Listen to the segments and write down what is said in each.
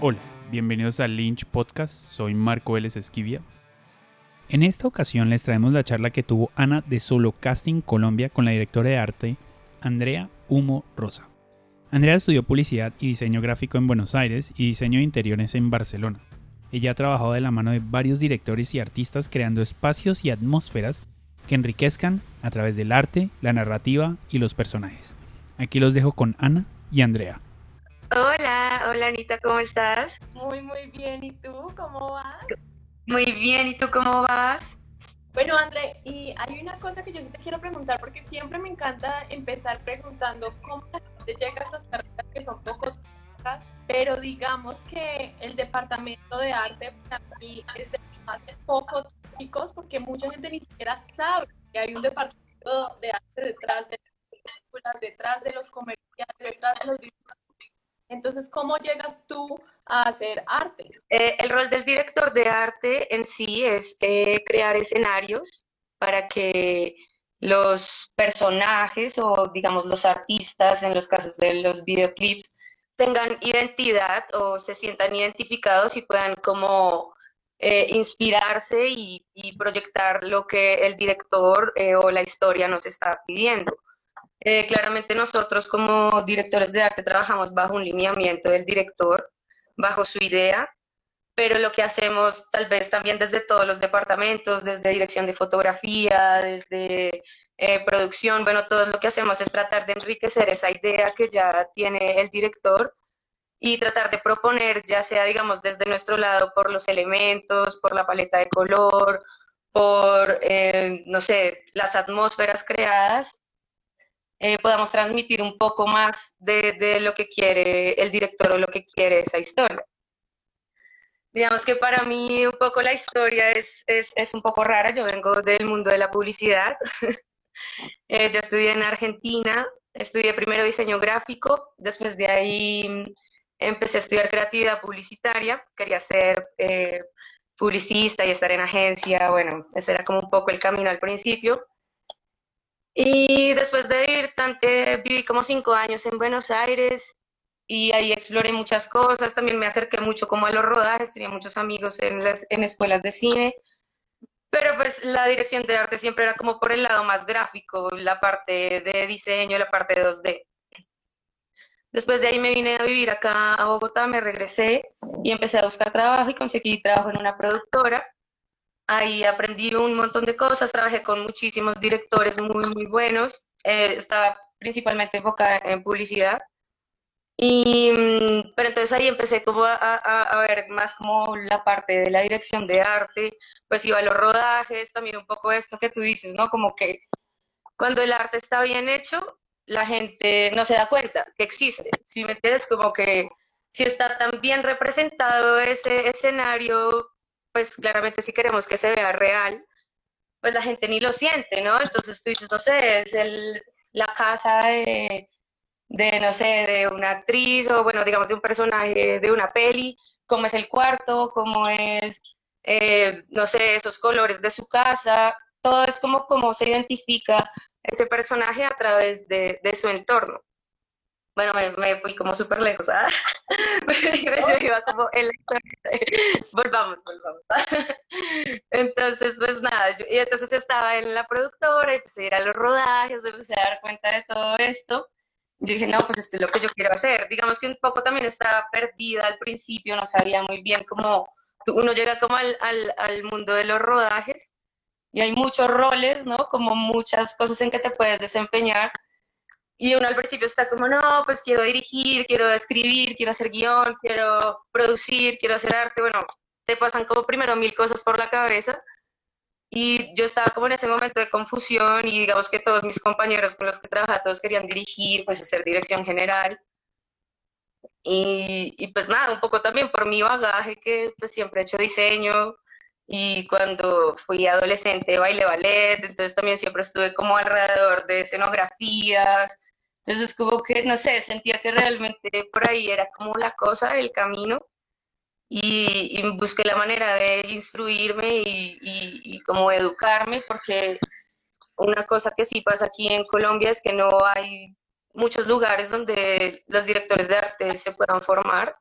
Hola, bienvenidos al Lynch Podcast, soy Marco Vélez Esquivia. En esta ocasión les traemos la charla que tuvo Ana de Solo Casting Colombia con la directora de arte Andrea Humo Rosa. Andrea estudió publicidad y diseño gráfico en Buenos Aires y diseño de interiores en Barcelona. Ella ha trabajado de la mano de varios directores y artistas creando espacios y atmósferas que enriquezcan a través del arte, la narrativa y los personajes. Aquí los dejo con Ana y Andrea. Hola, hola Anita, ¿cómo estás? Muy, muy bien. ¿Y tú cómo vas? Muy bien, ¿y tú cómo vas? Bueno, André, y hay una cosa que yo sí te quiero preguntar, porque siempre me encanta empezar preguntando cómo la gente llega a estas carreras que son poco pero digamos que el departamento de arte para mí es de los más poco técnicos, porque mucha gente ni siquiera sabe que hay un departamento de arte detrás de las películas, detrás de los comerciales, detrás de los entonces, ¿cómo llegas tú a hacer arte? Eh, el rol del director de arte en sí es eh, crear escenarios para que los personajes o digamos los artistas en los casos de los videoclips tengan identidad o se sientan identificados y puedan como eh, inspirarse y, y, proyectar lo que el director o la historia nos está pidiendo. Eh, claramente nosotros como directores de arte trabajamos bajo un lineamiento del director, bajo su idea, pero lo que hacemos tal vez también desde todos los departamentos, desde dirección de fotografía, desde eh, producción, bueno, todo lo que hacemos es tratar de enriquecer esa idea que ya tiene el director y tratar de proponer, ya sea, digamos, desde nuestro lado por los elementos, por la paleta de color, por, eh, no sé, las atmósferas creadas, eh, podamos transmitir un poco más de, lo que quiere el director o lo que quiere esa historia. Digamos que para mí un poco la historia es, es, un poco rara, yo vengo del mundo de la publicidad, eh, yo estudié en Argentina, estudié primero diseño gráfico, después de ahí empecé a estudiar creatividad publicitaria, quería ser eh, publicista y estar en agencia, bueno, ese era como un poco el camino al principio. Y después de ir, viví como cinco años en Buenos Aires y ahí exploré muchas cosas, también me acerqué mucho como a los rodajes, tenía muchos amigos en, las, en escuelas de cine, pero pues la dirección de arte siempre era como por el lado más gráfico, la parte de diseño, la parte de 2D. Después de ahí me vine a vivir acá a Bogotá, me regresé y empecé a buscar trabajo y conseguí trabajo en una productora Ahí aprendí un montón de cosas, trabajé con muchísimos directores muy, muy buenos. Eh, estaba principalmente enfocada en publicidad. Y, mm, pero entonces ahí empecé como a, a, ver más como la parte de la dirección de arte, pues iba a los rodajes, también un poco esto que tú dices, ¿no? Como que cuando el arte está bien hecho, la gente no se da cuenta que existe. Si me entiendes, como que si está tan bien representado ese escenario, pues claramente si queremos que se vea real, pues la gente ni lo siente, ¿no? Entonces tú dices, no sé, es el, la casa de, de, no sé, de una actriz o, bueno, digamos, de un personaje de una peli, cómo es el cuarto, cómo es, eh, no sé, esos colores de su casa, todo es como cómo se identifica ese personaje a través de, de su entorno. Bueno, me, fui como súper lejos, ¿ah? yo iba como en la volvamos, volvamos. entonces, pues nada, y entonces estaba en la productora, empecé a ir a los rodajes, empecé a dar cuenta de todo esto. Yo dije, no, pues esto es lo que yo quiero hacer. Digamos que un poco también estaba perdida al principio, no sabía muy bien cómo uno llega como al, al, al mundo de los rodajes y hay muchos roles, ¿no? Como muchas cosas en que te puedes desempeñar y uno al principio está como, no, pues quiero dirigir, quiero escribir, quiero hacer guion, quiero producir, quiero hacer arte. Bueno, te pasan como primero mil cosas por la cabeza. Y yo estaba como en ese momento de confusión y digamos que todos mis compañeros con los que trabajaba, todos querían dirigir, pues hacer dirección general. Y, y pues nada, un poco también por mi bagaje que pues siempre he hecho diseño, y cuando fui adolescente bailé ballet, entonces también siempre estuve como alrededor de escenografías, entonces como que, no sé, sentía que realmente por ahí era como la cosa, el camino, y, busqué la manera de instruirme y, y, como educarme, porque una cosa que sí pasa aquí en Colombia es que no hay muchos lugares donde los directores de arte se puedan formar.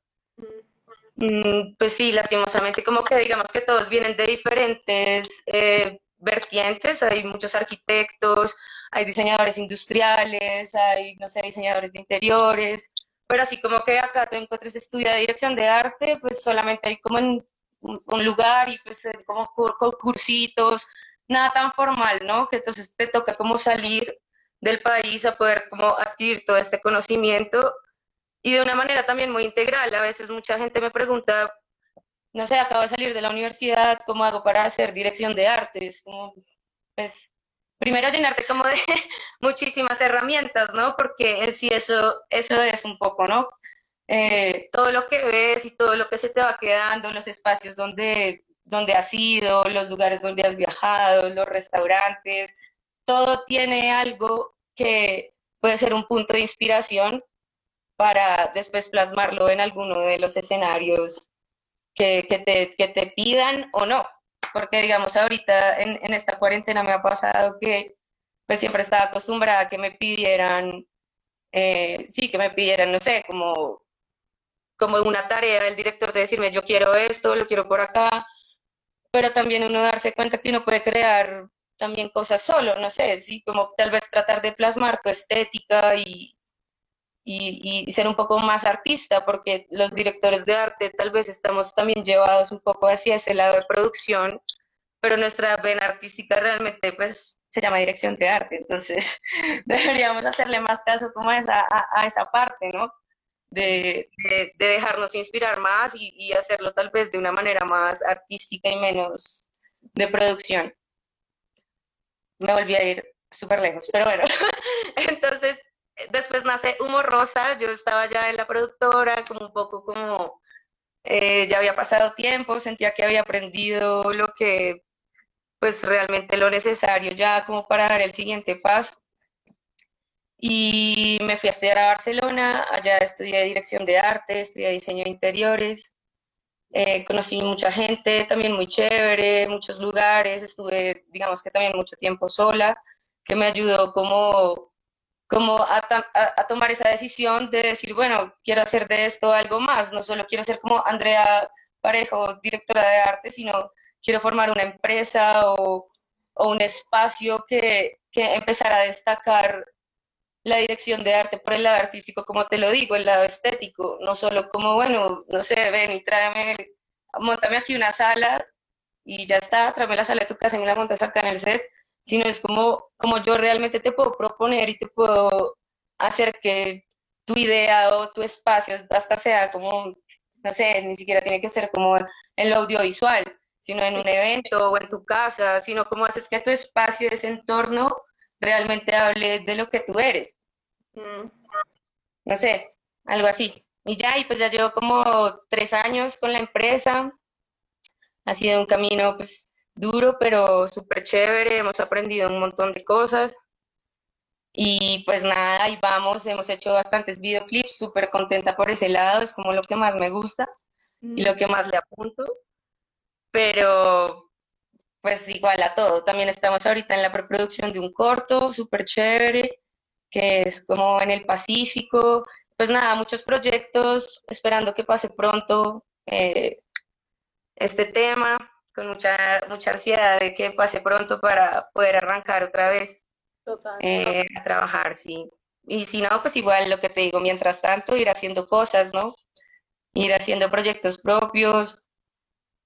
Mm, pues sí, lastimosamente como que digamos que todos vienen de diferentes eh, vertientes, hay muchos arquitectos, hay diseñadores industriales, hay, no sé, diseñadores de interiores, pero así como que acá tú encuentres estudia dirección de arte, pues solamente hay como en un lugar y pues eh, como cursitos, nada tan formal, ¿no? Que entonces te toca como salir del país a poder como adquirir todo este conocimiento y de una manera también muy integral. A veces mucha gente me pregunta, no sé, acabo de salir de la universidad, ¿cómo hago para hacer dirección de artes? Pues, primero llenarte como de muchísimas herramientas, ¿no? Porque sí eso, eso es un poco, ¿no? Eh, todo lo que ves y todo lo que se te va quedando, los espacios donde, donde has ido, los lugares donde has viajado, los restaurantes, todo tiene algo que puede ser un punto de inspiración para después plasmarlo en alguno de los escenarios que, te, que te pidan o no. Porque digamos, ahorita en, en, esta cuarentena me ha pasado que pues siempre estaba acostumbrada a que me pidieran, eh, sí, que me pidieran, no sé, como, como una tarea del director de decirme, yo quiero esto, lo quiero por acá, pero también uno darse cuenta que uno puede crear también cosas solo, no sé, sí, como tal vez tratar de plasmar tu estética y, y, ser un poco más artista, porque los directores de arte tal vez estamos también llevados un poco hacia ese lado de producción, pero nuestra vena artística realmente pues se llama dirección de arte, entonces deberíamos hacerle más caso como a esa, a, esa parte, ¿no? De, de, dejarnos inspirar más y, y hacerlo tal vez de una manera más artística y menos de producción. Me volví a ir súper lejos, pero bueno, entonces después nace Humo Rosa, yo estaba ya en la productora, como un poco como eh, ya había pasado tiempo, sentía que había aprendido lo que, pues realmente lo necesario ya como para dar el siguiente paso. Y me fui a estudiar a Barcelona, allá estudié dirección de arte, estudié diseño de interiores, eh, conocí mucha gente, también muy chévere, muchos lugares, estuve, digamos que también mucho tiempo sola, que me ayudó como como a, tomar esa decisión de decir, bueno, quiero hacer de esto algo más, no solo quiero ser como Andrea Parejo, directora de arte, sino quiero formar una empresa o, un espacio que, que empezara a destacar la dirección de arte por el lado artístico, como te lo digo, el lado estético, no solo como, bueno, no sé, ven y tráeme, montame aquí una sala y ya está, tráeme la sala de tu casa y me la montas acá en el set, sino es como, como yo realmente te puedo proponer y te puedo hacer que tu idea o tu espacio hasta sea como, no sé, ni siquiera tiene que ser como en lo audiovisual, sino en un evento o en tu casa, sino como haces que tu espacio, ese entorno, realmente hable de lo que tú eres. Mm. No sé, algo así. Y ya, y pues ya llevo como tres años con la empresa. Ha sido un camino, pues, duro, pero súper chévere, hemos aprendido un montón de cosas. Y pues nada, ahí vamos, hemos hecho bastantes videoclips, súper contenta por ese lado, es como lo que más me gusta y lo mm. que más le apunto. Pero pues igual a todo, también estamos ahorita en la preproducción de un corto, súper chévere, que es como en el Pacífico. Pues nada, muchos proyectos, esperando que pase pronto eh, este tema con mucha, mucha ansiedad de que pase pronto para poder arrancar otra vez eh, a trabajar, sí. Y si no, pues igual lo que te digo, mientras tanto, ir haciendo cosas, ¿no? Ir haciendo proyectos propios,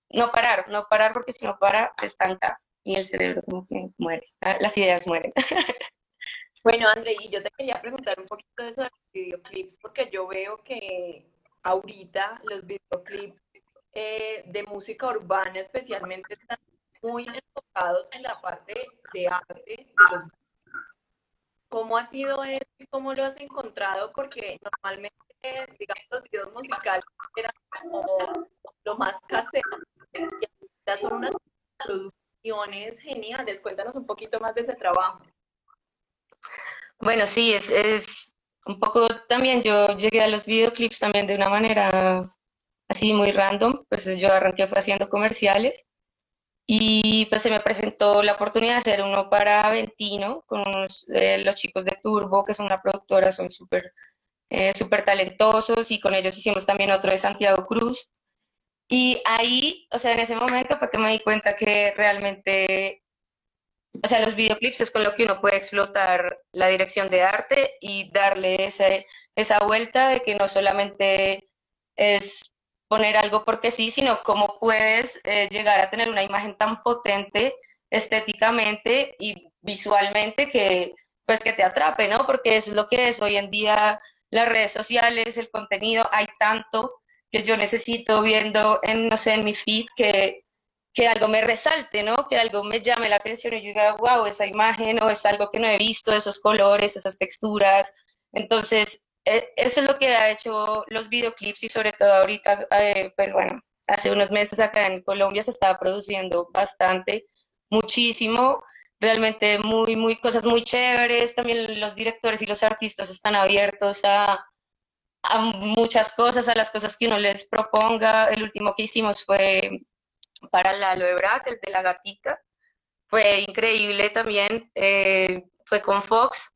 no parar, no parar porque si no para, se estanca y el cerebro como que muere, ah, las ideas mueren. Bueno, André, y yo te quería preguntar un poquito de eso de los videoclips, porque yo veo que ahorita los videoclips eh, de música urbana especialmente están muy enfocados en la parte de arte de los ¿Cómo ha sido eso y cómo lo has encontrado? Porque normalmente, digamos, los videos musicales eran como lo más casero. Y son unas producciones geniales. Cuéntanos un poquito más de ese trabajo. Bueno, sí, es, es un poco también, yo llegué a los videoclips también de una manera así muy random, pues yo arranqué haciendo comerciales y pues se me presentó la oportunidad de hacer uno para Ventino con eh, los chicos de Turbo, que son una productora, son súper eh, talentosos y con ellos hicimos también otro de Santiago Cruz. Y ahí, o sea, en ese momento fue que me di cuenta que realmente, o sea, los videoclips es con lo que uno puede explotar la dirección de arte y darle ese, esa vuelta de que no solamente es poner algo porque sí, sino cómo puedes eh, llegar a tener una imagen tan potente estéticamente y visualmente que pues que te atrape, ¿no? Porque eso es lo que es hoy en día las redes sociales, el contenido, hay tanto que yo necesito viendo en, no sé, en mi feed que, que algo me resalte, ¿no? Que algo me llame la atención y yo diga, wow, esa imagen o es algo que no he visto, esos colores, esas texturas. Entonces, eso es lo que ha hecho los videoclips y sobre todo ahorita, eh, pues bueno, hace unos meses acá en Colombia se estaba produciendo bastante, muchísimo realmente muy, muy, cosas muy chéveres. También los directores y los artistas están abiertos a, a muchas cosas, a las cosas que uno les proponga. El último que hicimos fue para la Loebrat, el de la gatita. Fue increíble también. Eh, fue con Fox,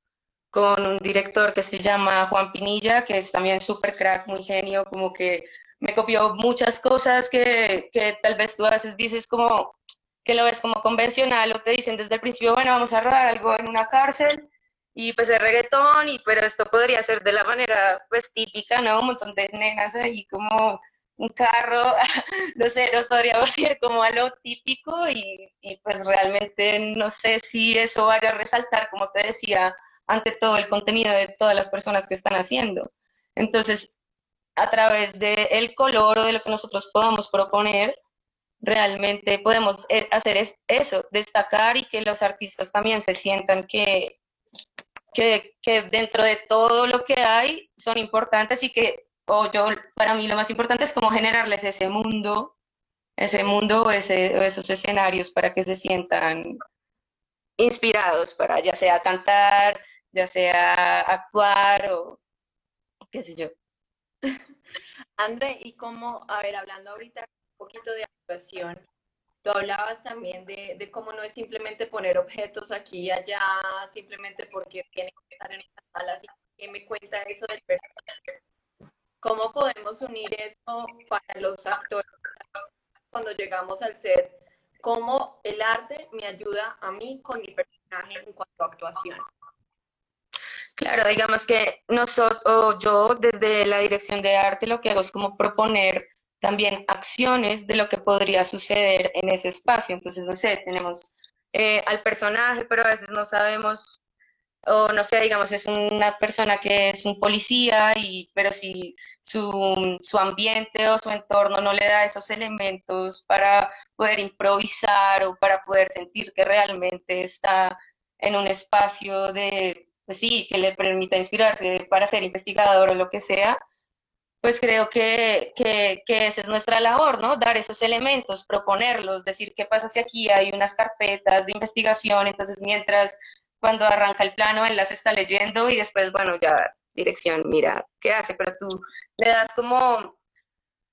con un director que se llama Juan Pinilla, que es también súper crack, muy genio, como que me copió muchas cosas que, que tal vez tú a veces dices como, que lo ves como convencional o te dicen desde el principio, bueno, vamos a rodar algo en una cárcel y pues es reggaetón, y, pero esto podría ser de la manera pues típica, ¿no? Un montón de nenas ahí como un carro, no sé, nos podríamos ir como a lo típico y, y pues realmente no sé si eso vaya a resaltar, como te decía, ante todo el contenido de todas las personas que están haciendo. Entonces, a través del el color o de lo que nosotros podamos proponer, realmente podemos eh, hacer eso, destacar y que los artistas también se sientan que, que, dentro de todo lo que hay son importantes y que, o yo, para mí lo más importante es como generarles ese mundo, ese mundo o, ese, esos escenarios para que se sientan inspirados para ya sea cantar, ya sea actuar o qué sé yo. André, y como, a ver, hablando ahorita poquito de actuación, tú hablabas también de, de, cómo no es simplemente poner objetos aquí y allá, simplemente porque tienen que estar en estas salas. ¿Qué me cuenta eso del personaje? ¿Cómo podemos unir eso para los actores cuando llegamos al set? ¿Cómo el arte me ayuda a mí con mi personaje en cuanto a actuación? Claro, digamos que nosotros, yo desde la dirección de arte lo que hago es como proponer también acciones de lo que podría suceder en ese espacio. Entonces, no sé, tenemos eh, al personaje, pero a veces no sabemos, o no sé, digamos, es una persona que es un policía, y, pero si su, su ambiente o su entorno no le da esos elementos para poder improvisar o para poder sentir que realmente está en un espacio de, pues sí, que le permita inspirarse para ser investigador o lo que sea, pues creo que, que, esa es nuestra labor, ¿no? Dar esos elementos, proponerlos, decir qué pasa si aquí hay unas carpetas de investigación, entonces mientras cuando arranca el plano él las está leyendo y después, bueno, ya dirección, mira, ¿qué hace? Pero tú le das como,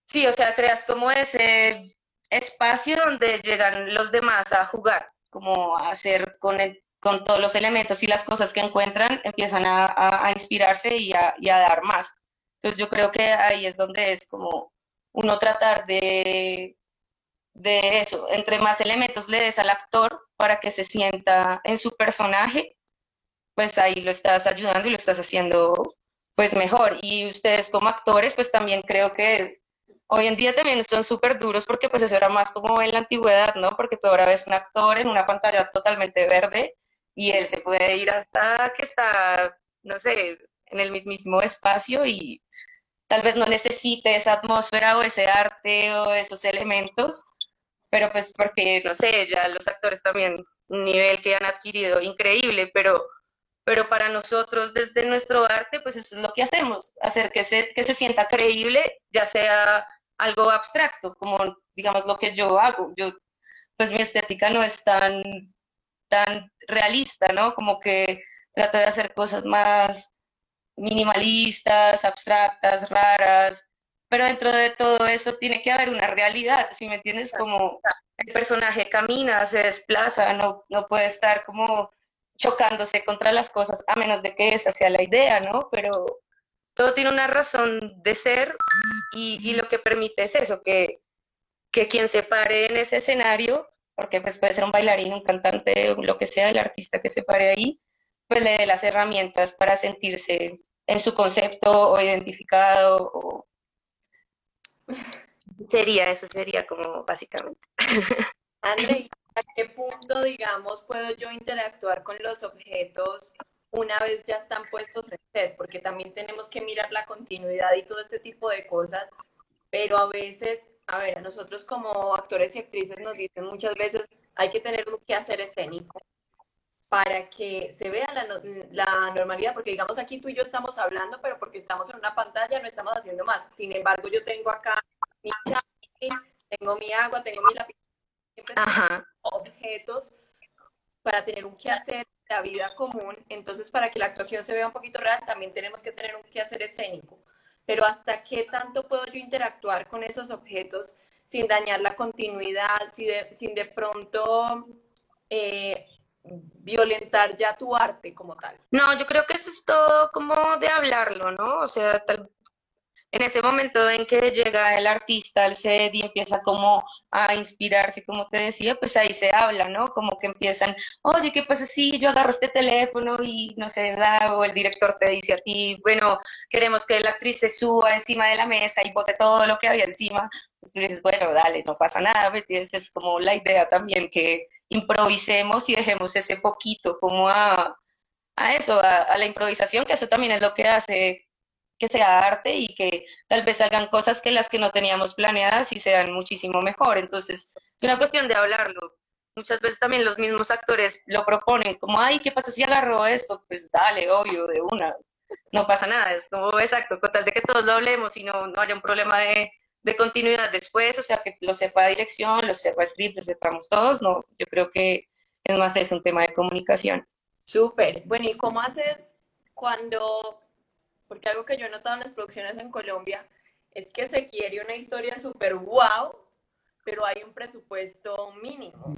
sí, o sea, creas como ese espacio donde llegan los demás a jugar, como a hacer con, con todos los elementos y las cosas que encuentran, empiezan a, a, inspirarse y a, y a dar más. Entonces yo creo que ahí es donde es como uno tratar de, de eso, entre más elementos le des al actor para que se sienta en su personaje, pues ahí lo estás ayudando y lo estás haciendo pues mejor. Y ustedes como actores, pues también creo que hoy en día también son súper duros porque pues eso era más como en la antigüedad, ¿no? Porque tú ahora ves un actor en una pantalla totalmente verde y él se puede ir hasta que está, no sé, en el mismísimo espacio y tal vez no necesite esa atmósfera o ese arte o esos elementos, pero pues porque, no sé, ya los actores también, un nivel que han adquirido increíble, pero, pero para nosotros desde nuestro arte, pues eso es lo que hacemos, hacer que se, que se sienta creíble, ya sea algo abstracto, como digamos lo que yo hago. Yo, pues mi estética no es tan, tan realista, ¿no? Como que trato de hacer cosas más minimalistas, abstractas, raras, pero dentro de todo eso tiene que haber una realidad, si me entiendes, como el personaje camina, se desplaza, no, no puede estar como chocándose contra las cosas, a menos de que esa sea la idea, ¿no? Pero todo tiene una razón de ser y, y lo que permite es eso, que, que quien se pare en ese escenario, porque pues puede ser un bailarín, un cantante, lo que sea, el artista que se pare ahí, pues le dé las herramientas para sentirse en su concepto o identificado o sería eso sería como básicamente André, ¿a qué punto digamos puedo yo interactuar con los objetos una vez ya están puestos en set? Porque también tenemos que mirar la continuidad y todo este tipo de cosas, pero a veces, a ver, a nosotros como actores y actrices nos dicen muchas veces hay que tener un hacer escénico para que se vea la, la, normalidad, porque digamos aquí tú y yo estamos hablando, pero porque estamos en una pantalla no estamos haciendo más. Sin embargo, yo tengo acá mi tengo mi agua, tengo mi lápiz, objetos para tener un quehacer de la vida común. Entonces, para que la actuación se vea un poquito real, también tenemos que tener un quehacer escénico. Pero hasta qué tanto puedo yo interactuar con esos objetos sin dañar la continuidad, sin de, pronto... Eh, violentar ya tu arte como tal. No, yo creo que eso es todo como de hablarlo, ¿no? O sea, en ese momento en que llega el artista al set y empieza como a inspirarse, como te decía, pues ahí se habla, ¿no? Como que empiezan, oye, ¿qué pasa si yo agarro este teléfono y no sé, o el director te dice a ti, bueno, queremos que la actriz se suba encima de la mesa y bote todo lo que había encima, pues tú dices, bueno, dale, no pasa nada, ¿entiendes? Es como la idea también que improvisemos y dejemos ese poquito como a, a eso, a, la improvisación, que eso también es lo que hace que sea arte y que tal vez hagan cosas que las que no teníamos planeadas y sean muchísimo mejor. Entonces, es una cuestión de hablarlo. Muchas veces también los mismos actores lo proponen, como, ay, ¿qué pasa si agarro esto? Pues dale, obvio, de una. No pasa nada, es como exacto, con tal de que todos lo hablemos y no, no haya un problema de, de continuidad después, o sea, que lo sepa dirección, lo sepa script, lo sepamos todos, no, yo creo que es más es un tema de comunicación. Súper. Bueno, ¿y cómo haces cuando, porque algo que yo he notado en las producciones en Colombia, es que se quiere una historia súper wow, pero hay un presupuesto mínimo.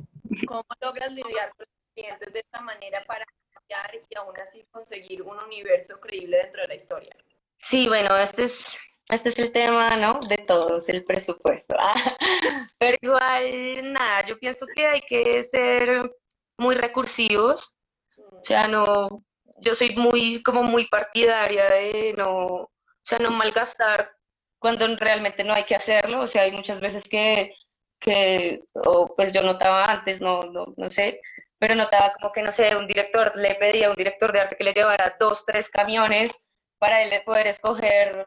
¿Cómo logras lidiar con los clientes de esta manera para cambiar y aún así conseguir un universo creíble dentro de la historia? Sí, bueno, este es este es el tema, ¿no? De todos, el presupuesto. Pero igual, nada, yo pienso que hay que ser muy recursivos. O sea, no, yo soy muy, como muy partidaria de no, o sea, no malgastar cuando realmente no hay que hacerlo. O sea, hay muchas veces que, que o pues yo notaba antes, no, no, no sé, pero notaba como que, no sé, un director le pedía a un director de arte que le llevara dos, tres camiones para él poder escoger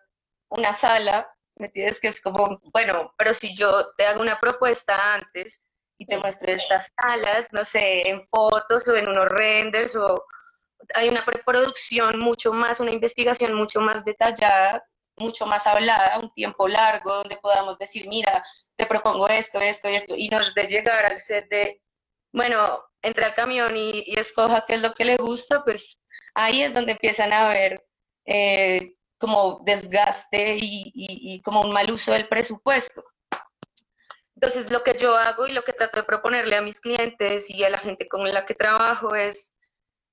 una sala, ¿me entiendes? Que es como, bueno, pero si yo te hago una propuesta antes y te muestre estas salas, no sé, en fotos o en unos renders o hay una preproducción mucho más, una investigación mucho más detallada, mucho más hablada, un tiempo largo donde podamos decir, mira, te propongo esto, esto y esto, y nos de llegar al set de, bueno, entre al camión y, escoja qué es lo que le gusta, pues ahí es donde empiezan a ver eh, como desgaste y, como un mal uso del presupuesto. Entonces, lo que yo hago y lo que trato de proponerle a mis clientes y a la gente con la que trabajo es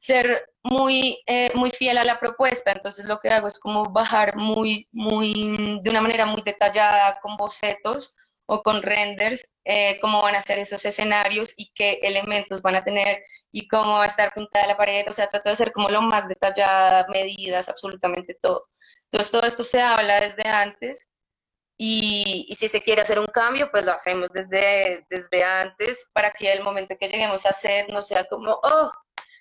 ser muy, eh, muy fiel a la propuesta. Entonces, lo que hago es como bajar muy, muy, de una manera muy detallada con bocetos o con renders, eh, cómo van a ser esos escenarios y qué elementos van a tener y cómo va a estar pintada la pared. O sea, trato de ser como lo más detallada, medidas, absolutamente todo. Entonces todo esto se habla desde antes y, si se quiere hacer un cambio, pues lo hacemos desde, desde antes para que el momento que lleguemos a hacer no sea como, oh,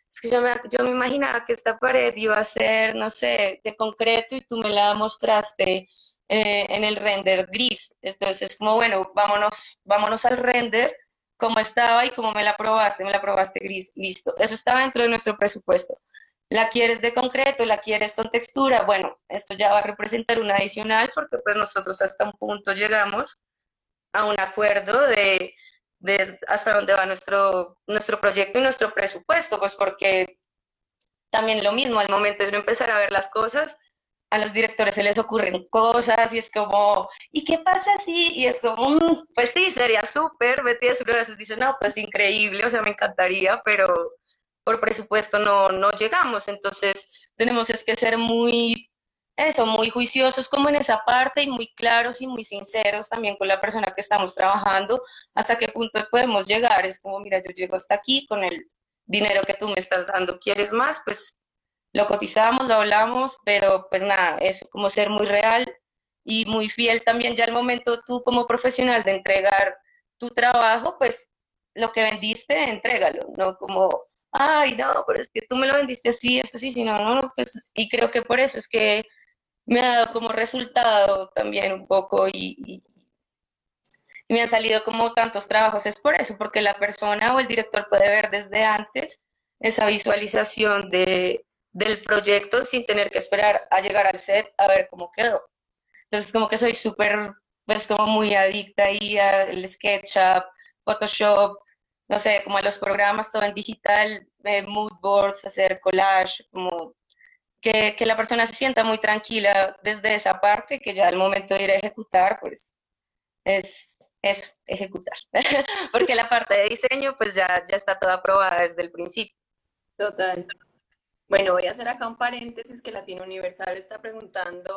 es que yo me, yo me imaginaba que esta pared iba a ser, no sé, de concreto y tú me la mostraste eh, en el render gris. Entonces es como, bueno, vámonos, vámonos al render, como estaba y como me la probaste, me la probaste gris, listo. Eso estaba dentro de nuestro presupuesto la quieres de concreto, la quieres con textura, bueno, esto ya va a representar un adicional porque pues nosotros hasta un punto llegamos a un acuerdo de, hasta dónde va nuestro, nuestro proyecto y nuestro presupuesto, pues porque también lo mismo, al momento de empezar a ver las cosas, a los directores se les ocurren cosas y es como, ¿y qué pasa si? Y es como, mm, pues sí, sería súper, Betty a veces dice, no, pues increíble, o sea, me encantaría, pero por presupuesto no, no llegamos. Entonces tenemos es que ser muy eso, muy juiciosos como en esa parte y muy claros y muy sinceros también con la persona que estamos trabajando, hasta qué punto podemos llegar. Es como, mira, yo llego hasta aquí con el dinero que tú me estás dando, ¿quieres más? Pues lo cotizamos, lo hablamos, pero pues nada, es como ser muy real y muy fiel también ya al momento tú como profesional de entregar tu trabajo, pues lo que vendiste, entrégalo, no como, ay, no, pero es que tú me lo vendiste así, esto así, si no, no, pues, y creo que por eso es que me ha dado como resultado también un poco y, me han salido como tantos trabajos, es por eso, porque la persona o el director puede ver desde antes esa visualización de, del proyecto sin tener que esperar a llegar al set a ver cómo quedó. Entonces como que soy súper, pues como muy adicta ahí al SketchUp, Photoshop, no sé, como a los programas, todo en digital, eh, mood boards, hacer collage, como que, que, la persona se sienta muy tranquila desde esa parte, que ya al momento de ir a ejecutar, pues es, es ejecutar. Porque la parte de diseño, pues ya, ya está toda aprobada desde el principio. Total. Bueno, voy a hacer acá un paréntesis que Latino Universal está preguntando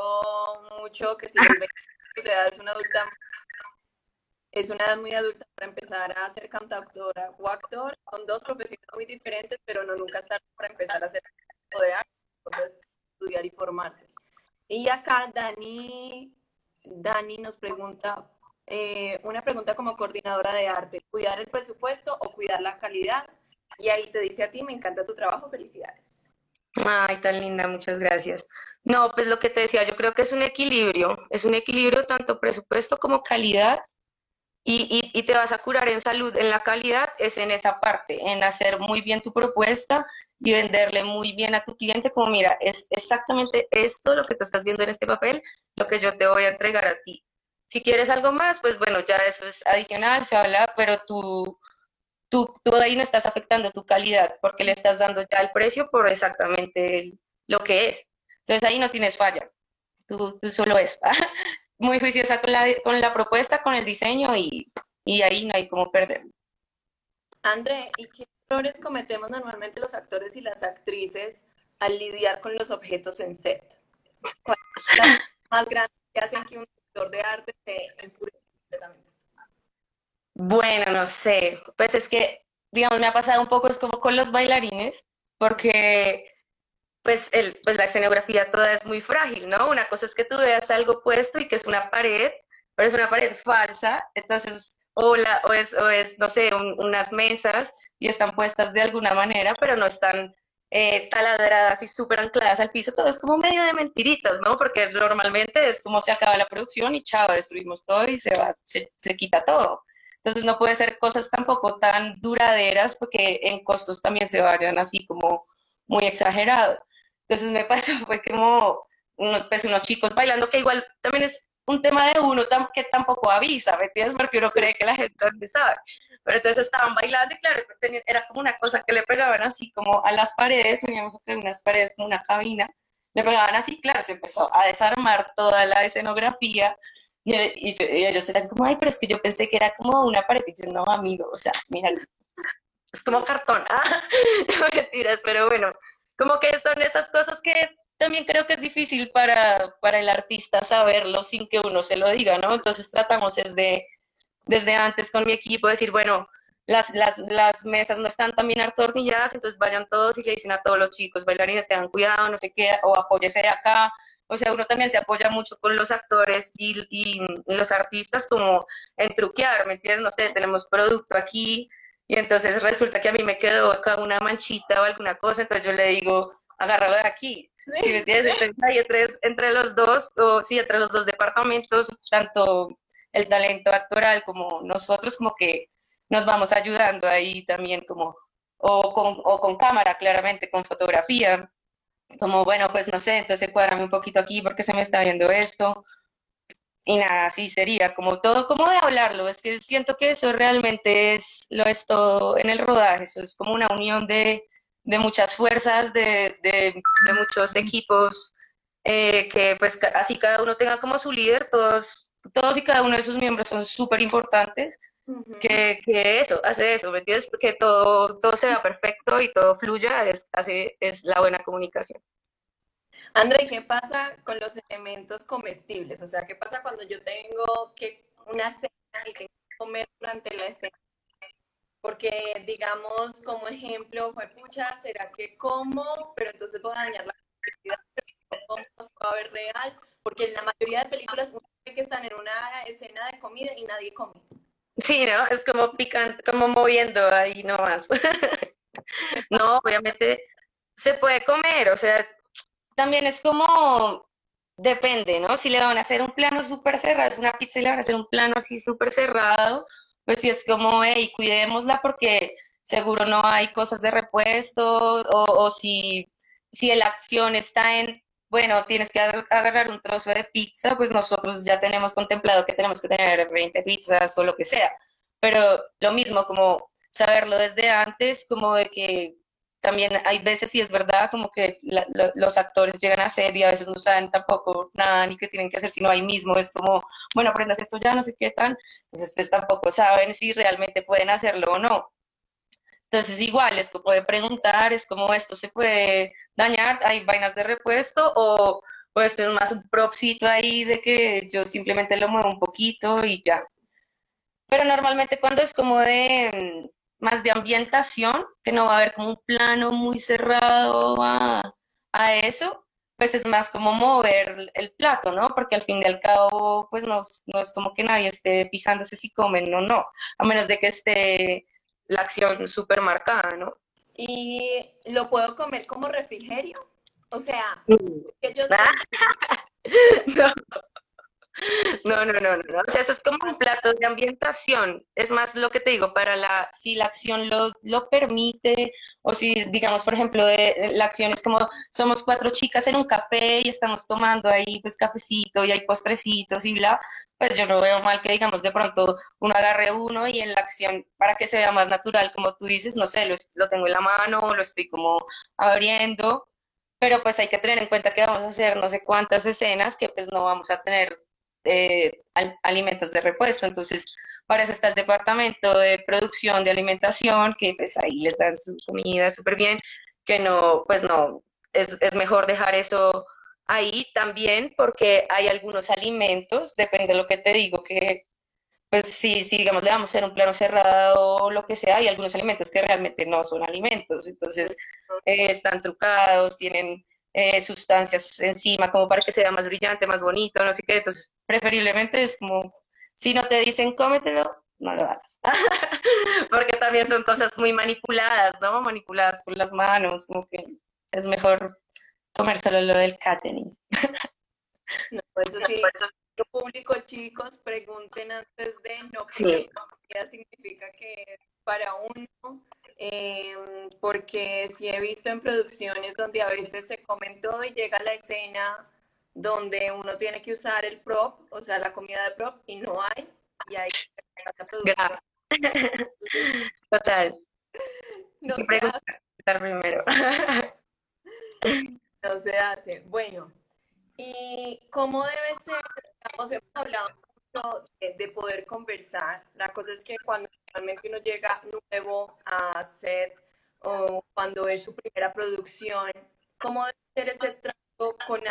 mucho que si edad es una adulta es una edad muy adulta para empezar a ser cantautora o actor. Son dos profesiones muy diferentes, pero no nunca estar para empezar a hacer de arte, estudiar y formarse. Y acá Dani, Dani nos pregunta eh, una pregunta como coordinadora de arte, ¿cuidar el presupuesto o cuidar la calidad? Y ahí te dice a ti, me encanta tu trabajo, felicidades. Ay, tan linda, muchas gracias. No, pues lo que te decía, yo creo que es un equilibrio, es un equilibrio tanto presupuesto como calidad y, y, te vas a curar en salud, en la calidad es en esa parte, en hacer muy bien tu propuesta y venderle muy bien a tu cliente como mira, es exactamente esto lo que tú estás viendo en este papel, lo que yo te voy a entregar a ti. Si quieres algo más, pues bueno, ya eso es adicional, se habla, pero tú tú, tú ahí no estás afectando tu calidad porque le estás dando ya el precio por exactamente lo que es. Entonces ahí no tienes falla, tú, tú solo es. Muy juiciosa con la, con la propuesta, con el diseño y, y ahí no hay como perder. André, ¿y qué errores cometemos normalmente los actores y las actrices al lidiar con los objetos en set? ¿Cuál es la más grande que hacen que un actor de arte se enfurezca completamente? Bueno, no sé, pues es que, digamos, me ha pasado un poco, es como con los bailarines, porque pues, el, pues la escenografía toda es muy frágil, ¿no? Una cosa es que tú veas algo puesto y que es una pared, pero es una pared falsa, entonces, o, la, o, es, o es, no sé, unas mesas y están puestas de alguna manera, pero no están eh, taladradas y súper ancladas al piso, todo es como medio de mentiritas, ¿no? Porque normalmente es como se acaba la producción y chao, destruimos todo y se va, se, se quita todo. Entonces no puede ser cosas tampoco tan duraderas porque en costos también se vayan así como muy exagerado. Entonces me pasó, fue como unos, pues, unos chicos bailando que igual también es un tema de uno que tampoco avisa, ¿me entiendes? Porque uno cree que la gente no sabe. Pero entonces estaban bailando y claro, era como una cosa que le pegaban así como a las paredes, teníamos unas paredes como una cabina, le pegaban así, claro, se empezó a desarmar toda la escenografía y, ellos eran como, ay, pero es que yo pensé que era como una pared. Y yo, no, amigo, o sea, mira, es como cartón. Ah, mentiras, pero bueno, como que son esas cosas que también creo que es difícil para, para el artista saberlo sin que uno se lo diga, ¿no? Entonces tratamos desde, desde antes con mi equipo decir, bueno, las, las, las mesas no están tan bien atornilladas, entonces vayan todos y le dicen a todos los chicos, bailarines, tengan cuidado, no sé qué, o apóyese de acá, o sea, uno también se apoya mucho con los actores y, y, los artistas como en truquear, ¿me entiendes? No sé, tenemos producto aquí y entonces resulta que a mí me quedó acá una manchita o alguna cosa, entonces yo le digo, agárralo de aquí. ¿me entiendes? Entonces ahí entre, entre los dos, o sí, entre los dos departamentos, tanto el talento actoral como nosotros, como que nos vamos ayudando ahí también como, o con, o con cámara, claramente, con fotografía como, bueno, pues no sé, entonces cuadrame un poquito aquí porque se me está viendo esto. Y nada, así sería, como todo, como de hablarlo. Es que siento que eso realmente es, lo es todo en el rodaje, eso es como una unión de, de muchas fuerzas, de, de, de muchos equipos, eh, que pues así cada uno tenga como su líder, todos, todos y cada uno de sus miembros son súper importantes que, que, eso, hace eso, ¿me entiendes? Que todo, todo sea perfecto y todo fluya, es, hace, es la buena comunicación. André, ¿qué pasa con los elementos comestibles? O sea, ¿qué pasa cuando yo tengo que una cena y tengo que comer durante la escena? Porque, digamos, como ejemplo, fue pucha, ¿será que como? Pero entonces voy a dañar la actividad, pero no se va ver real, porque en la mayoría de películas uno que están en una escena de comida y nadie come. Sí, ¿no? Es como picante, como moviendo ahí nomás. no, obviamente se puede comer, o sea, también es como, depende, ¿no? Si le van a hacer un plano súper cerrado, es una pizza y le van a hacer un plano así súper cerrado, pues sí es como, hey, cuidémosla porque seguro no hay cosas de repuesto, o, o si, si la acción está en, bueno, tienes que agarrar un trozo de pizza, pues nosotros ya tenemos contemplado que tenemos que tener 20 pizzas o lo que sea. Pero lo mismo, como saberlo desde antes, como de que también hay veces, y es verdad, como que los actores llegan a ser y a veces no saben tampoco nada ni qué tienen que hacer, sino ahí mismo es como, bueno, aprendas esto ya, no sé qué tan, entonces pues tampoco saben si realmente pueden hacerlo o no. Entonces igual, es como de preguntar, es como esto se puede dañar, hay vainas de repuesto o, o esto es más un propsito ahí de que yo simplemente lo muevo un poquito y ya. Pero normalmente cuando es como de más de ambientación, que no va a haber como un plano muy cerrado a, eso, pues es más como mover el plato, ¿no? Porque al fin y al cabo, pues no, no es como que nadie esté fijándose si comen o no, a menos de que esté la acción súper marcada, ¿no? ¿Y lo puedo comer como refrigerio? O sea, mm. que yo... no. No, no, no, no. O sea, eso es como un plato de ambientación. Es más lo que te digo, para la, si la acción lo, lo permite, o si, digamos, por ejemplo, de, la acción es como somos cuatro chicas en un café y estamos tomando ahí pues cafecito y hay postrecitos y bla, pues yo no veo mal que, digamos, de pronto uno agarre uno y en la acción, para que se vea más natural, como tú dices, no sé, lo, lo tengo en la mano, lo estoy como abriendo, pero pues hay que tener en cuenta que vamos a hacer no sé cuántas escenas que pues no vamos a tener eh, alimentos de repuesto. Entonces, para eso está el departamento de producción de alimentación, que pues ahí les dan su comida súper bien, que no, pues no, es, es mejor dejar eso ahí también porque hay algunos alimentos, depende de lo que te digo, que pues si, si digamos le vamos a hacer un plano cerrado o lo que sea, hay algunos alimentos que realmente no son alimentos, entonces eh, están trucados, tienen eh, sustancias encima como para que sea más brillante, más bonito, no sé qué. Entonces, preferiblemente es como, si no te dicen cómetelo, no lo hagas. Porque también son cosas muy manipuladas, ¿no? Manipuladas con las manos, como que es mejor comérselo lo del catering. no, eso sí, público, chicos, pregunten antes de no. Sí. significa que para uno Em, porque sí he visto en producciones donde a veces se comentó y llega la escena donde uno tiene que usar el prop, o sea, la comida de prop, y no hay, y hay Total. No se hace. primero. no se hace. Bueno, ¿y cómo debe ser? Hemos hablado de, poder conversar. La cosa es que cuando realmente uno llega nuevo a set o cuando es su primera producción, ¿cómo debe ser ese trato con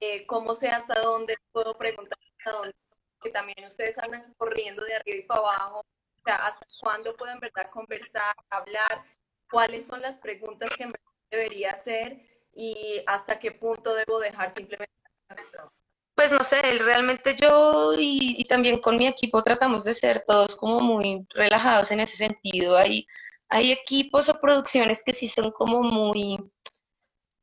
eh, ¿Cómo sé hasta dónde puedo preguntar hasta dónde? Que también ustedes andan corriendo de arriba y para abajo. O sea, ¿hasta cuándo pueden verdad conversar, hablar? ¿Cuáles son las preguntas que debería hacer? ¿Y hasta qué punto debo dejar simplemente pues no sé, realmente yo y, también con mi equipo tratamos de ser todos como muy relajados en ese sentido. Hay, hay equipos o producciones que sí son como muy,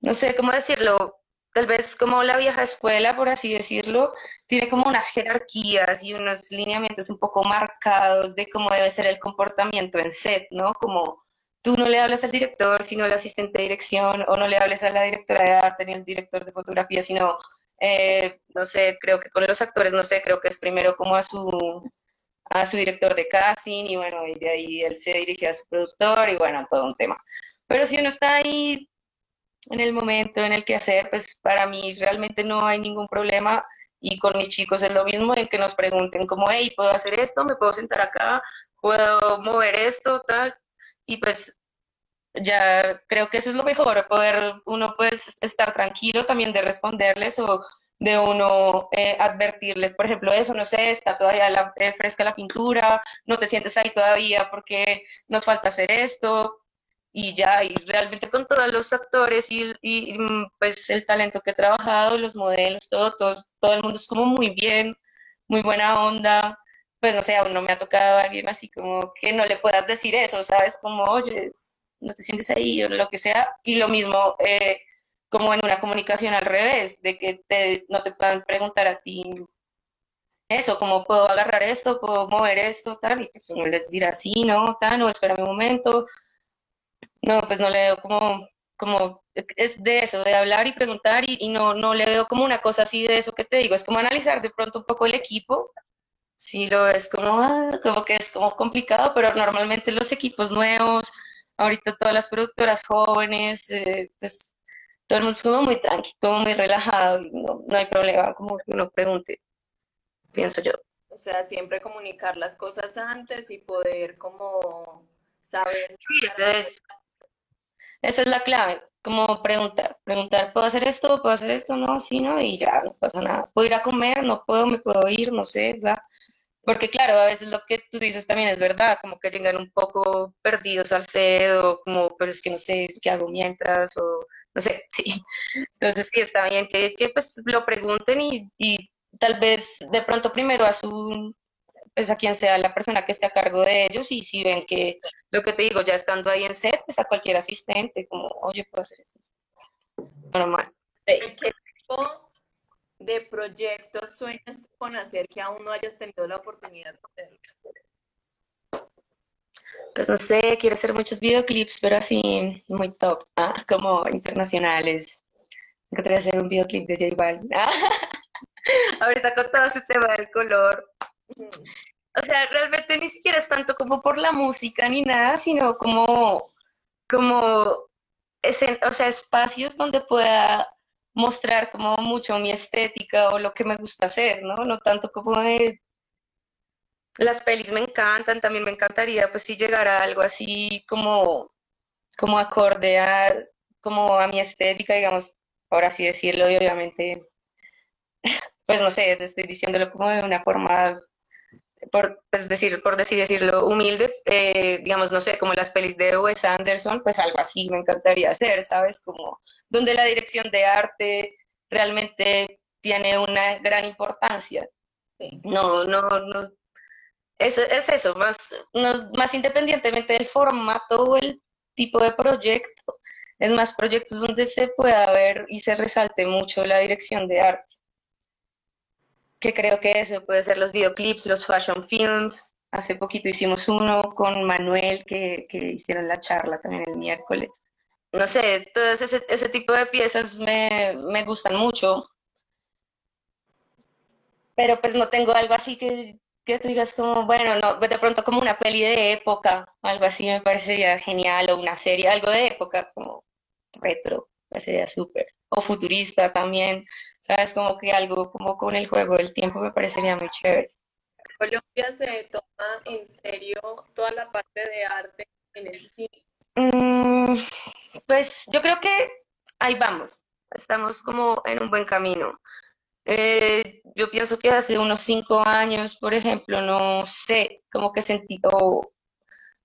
no sé cómo decirlo, tal vez como la vieja escuela, por así decirlo, tiene como unas jerarquías y unos lineamientos un poco marcados de cómo debe ser el comportamiento en set, ¿no? Como tú no le hablas al director, sino al asistente de dirección, o no le hables a la directora de arte ni al director de fotografía, sino eh, no sé, creo que con los actores, no sé, creo que es primero como a su, a su director de casting y bueno, y de ahí él se dirige a su productor y bueno, todo un tema. Pero si uno está ahí en el momento en el que hacer, pues para mí realmente no hay ningún problema y con mis chicos es lo mismo en que nos pregunten como, hey, ¿puedo hacer esto? ¿Me puedo sentar acá? ¿Puedo mover esto? Tal. Y pues ya creo que eso es lo mejor, poder uno pues estar tranquilo también de responderles o de uno eh, advertirles, por ejemplo, eso, no sé, está todavía la, eh, fresca la pintura, no te sientes ahí todavía porque nos falta hacer esto, y ya, y realmente con todos los actores y, mm, pues el talento que he trabajado, los modelos, todo, todo, todo el mundo es como muy bien, muy buena onda, pues no sé, aún no me ha tocado alguien así como que no le puedas decir eso, ¿sabes? Como, oye, no te sientes ahí o lo que sea, y lo mismo eh, como en una comunicación al revés, de que te, no te puedan preguntar a ti eso, como puedo agarrar esto, puedo mover esto, tal, y pues uno les dirá sí, no, tal, o espérame un momento, no, pues no le veo como, como, es de eso, de hablar y preguntar y, y, no, no le veo como una cosa así de eso que te digo, es como analizar de pronto un poco el equipo, si lo es como, ah, como que es como complicado, pero normalmente los equipos nuevos, ahorita todas las productoras jóvenes, eh, pues todo el mundo es como muy tranquilo, como muy relajado, y no, no hay problema, como que uno pregunte, pienso yo. O sea, siempre comunicar las cosas antes y poder como saber. Sí, eso es, esa es la clave, como preguntar, preguntar, ¿puedo hacer esto? ¿Puedo hacer esto? No, sí, no, y ya, no pasa nada. ¿Puedo ir a comer? No puedo, me puedo ir, no sé, ¿verdad? Porque claro, a veces lo que tú dices también es verdad, como que llegan un poco perdidos al sed o como, pues es que no sé qué hago mientras o no sé, sí. Entonces sí, está bien que, pues lo pregunten y, tal vez de pronto primero a su pues a quien sea la persona que esté a cargo de ellos y si ven que lo que te digo, ya estando ahí en set, pues a cualquier asistente, como, oye, puedo hacer esto. Normal. ¿Y qué tipo de proyectos sueñas con hacer que aún no hayas tenido la oportunidad de hacerlo? Pues no sé, quiero hacer muchos videoclips, pero así muy top, ah, como internacionales. Me encantaría hacer un videoclip de J Balvin. Ahorita con todo su tema del color. O sea, realmente ni siquiera es tanto como por la música ni nada, sino como, como ese, o sea, espacios donde pueda mostrar como mucho mi estética o lo que me gusta hacer, ¿no? No tanto como de las pelis me encantan, también me encantaría pues si llegara algo así como, como acorde a, como a mi estética, digamos, por así decirlo, y obviamente, pues no sé, estoy diciéndolo como de una forma, por pues, decir, por decir decirlo, humilde, eh, digamos, no sé, como las pelis de Wes Anderson, pues algo así me encantaría hacer, ¿sabes? Como donde la dirección de arte realmente tiene una gran importancia. No, no, no, es, es eso, más, más independientemente del formato o el tipo de proyecto, es más proyectos donde se pueda ver y se resalte mucho la dirección de arte. Que creo que eso puede ser los videoclips, los fashion films. Hace poquito hicimos uno con Manuel que, que hicieron la charla también el miércoles. No sé, todo ese, ese tipo de piezas me, me gustan mucho. Pero pues no tengo algo así que que tú digas como, bueno, no, de pronto como una peli de época, algo así me parecería genial, o una serie, algo de época, como retro, me parecería súper, o futurista también, sabes, como que algo como con el juego del tiempo me parecería muy chévere. Colombia se toma en serio toda la parte de arte en el cine. Mm, pues yo creo que ahí vamos, estamos como en un buen camino. Eh, yo pienso que hace unos cinco años, por ejemplo, no sé, como que sentí, o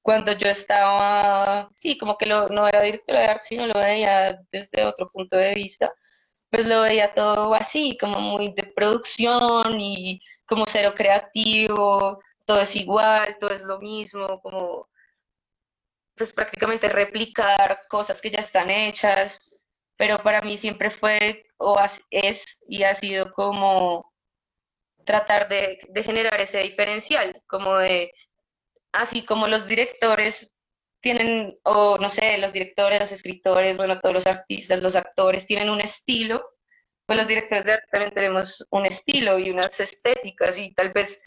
cuando yo estaba, sí, como que lo, no era directora de arte, sino lo veía desde otro punto de vista, pues lo veía todo así, como muy de producción y como cero creativo, todo es igual, todo es lo mismo, como pues prácticamente replicar cosas que ya están hechas pero para mí siempre fue o es y ha sido como tratar de, generar ese diferencial, como de, así como los directores tienen, o no sé, los directores, los escritores, bueno, todos los artistas, los actores tienen un estilo, pues los directores de arte también tenemos un estilo y unas estéticas y tal vez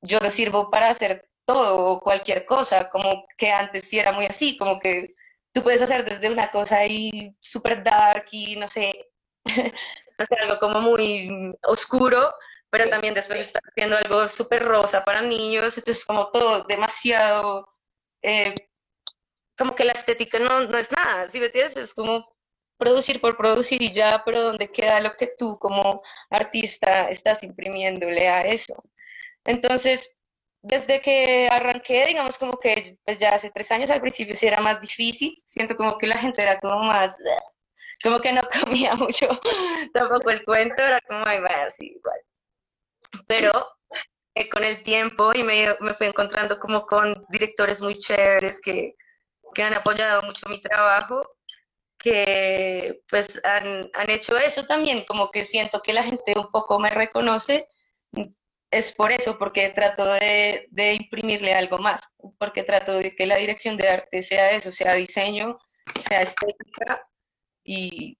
yo lo sirvo para hacer todo o cualquier cosa, como que antes sí era muy así, como que tú puedes hacer desde una cosa ahí súper dark y no sé, algo como muy oscuro, pero también después estás haciendo algo súper rosa para niños, entonces como todo demasiado, eh, como que la estética no, no es nada, si me entiendes? Es como producir por producir y ya, pero ¿dónde queda lo que tú como artista estás imprimiéndole a eso? Entonces, desde que arranqué, digamos como que pues ya hace tres años al principio sí era más difícil, siento como que la gente era como más, como que no comía mucho. Tampoco el cuento, era como, ay, vaya, así igual. Pero eh, con el tiempo y me, me fui encontrando como con directores muy chéveres que, que han apoyado mucho mi trabajo que pues han, han, hecho eso también, como que siento que la gente un poco me reconoce, es por eso, porque trato de, de, imprimirle algo más, porque trato de que la dirección de arte sea eso, sea diseño, sea estética, y,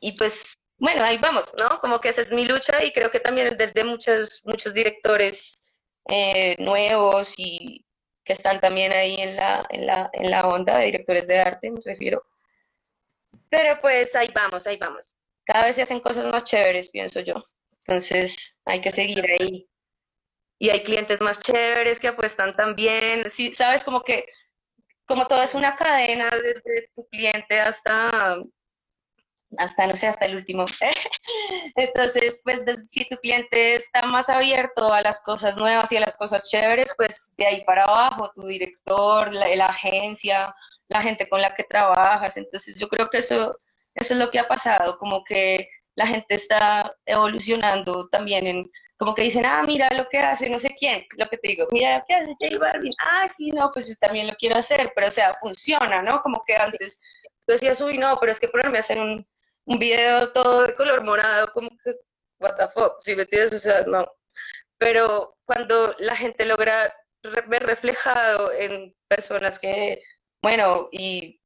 y pues bueno, ahí vamos, ¿no? Como que esa es mi lucha y creo que también es de, muchos, muchos directores eh, nuevos y que están también ahí en la, en, la, en la onda de directores de arte, me refiero. Pero pues ahí vamos, ahí vamos. Cada vez se hacen cosas más chéveres, pienso yo. Entonces hay que seguir ahí. Y hay clientes más chéveres que apuestan también. Sí, sabes, como que, como todo es una cadena desde tu cliente hasta, hasta, no sé, hasta el último. Entonces, pues si tu cliente está más abierto a las cosas nuevas y a las cosas chéveres, pues de ahí para abajo, tu director, la, la agencia, la gente con la que trabajas. Entonces yo creo que eso, eso es lo que ha pasado, como que la gente está evolucionando también en, como que dicen, ah, mira lo que hace no sé quién, lo que te digo, mira lo que hace J Balvin, ah, sí, no, pues también lo quiero hacer, pero o sea, funciona, ¿no? Como que antes tú decías, uy, no, pero es que ponerme a hacer un, un video todo de color morado, como que, what the fuck, si me entiendes, o sea, no. Pero cuando la gente logra ver reflejado en personas que bueno, y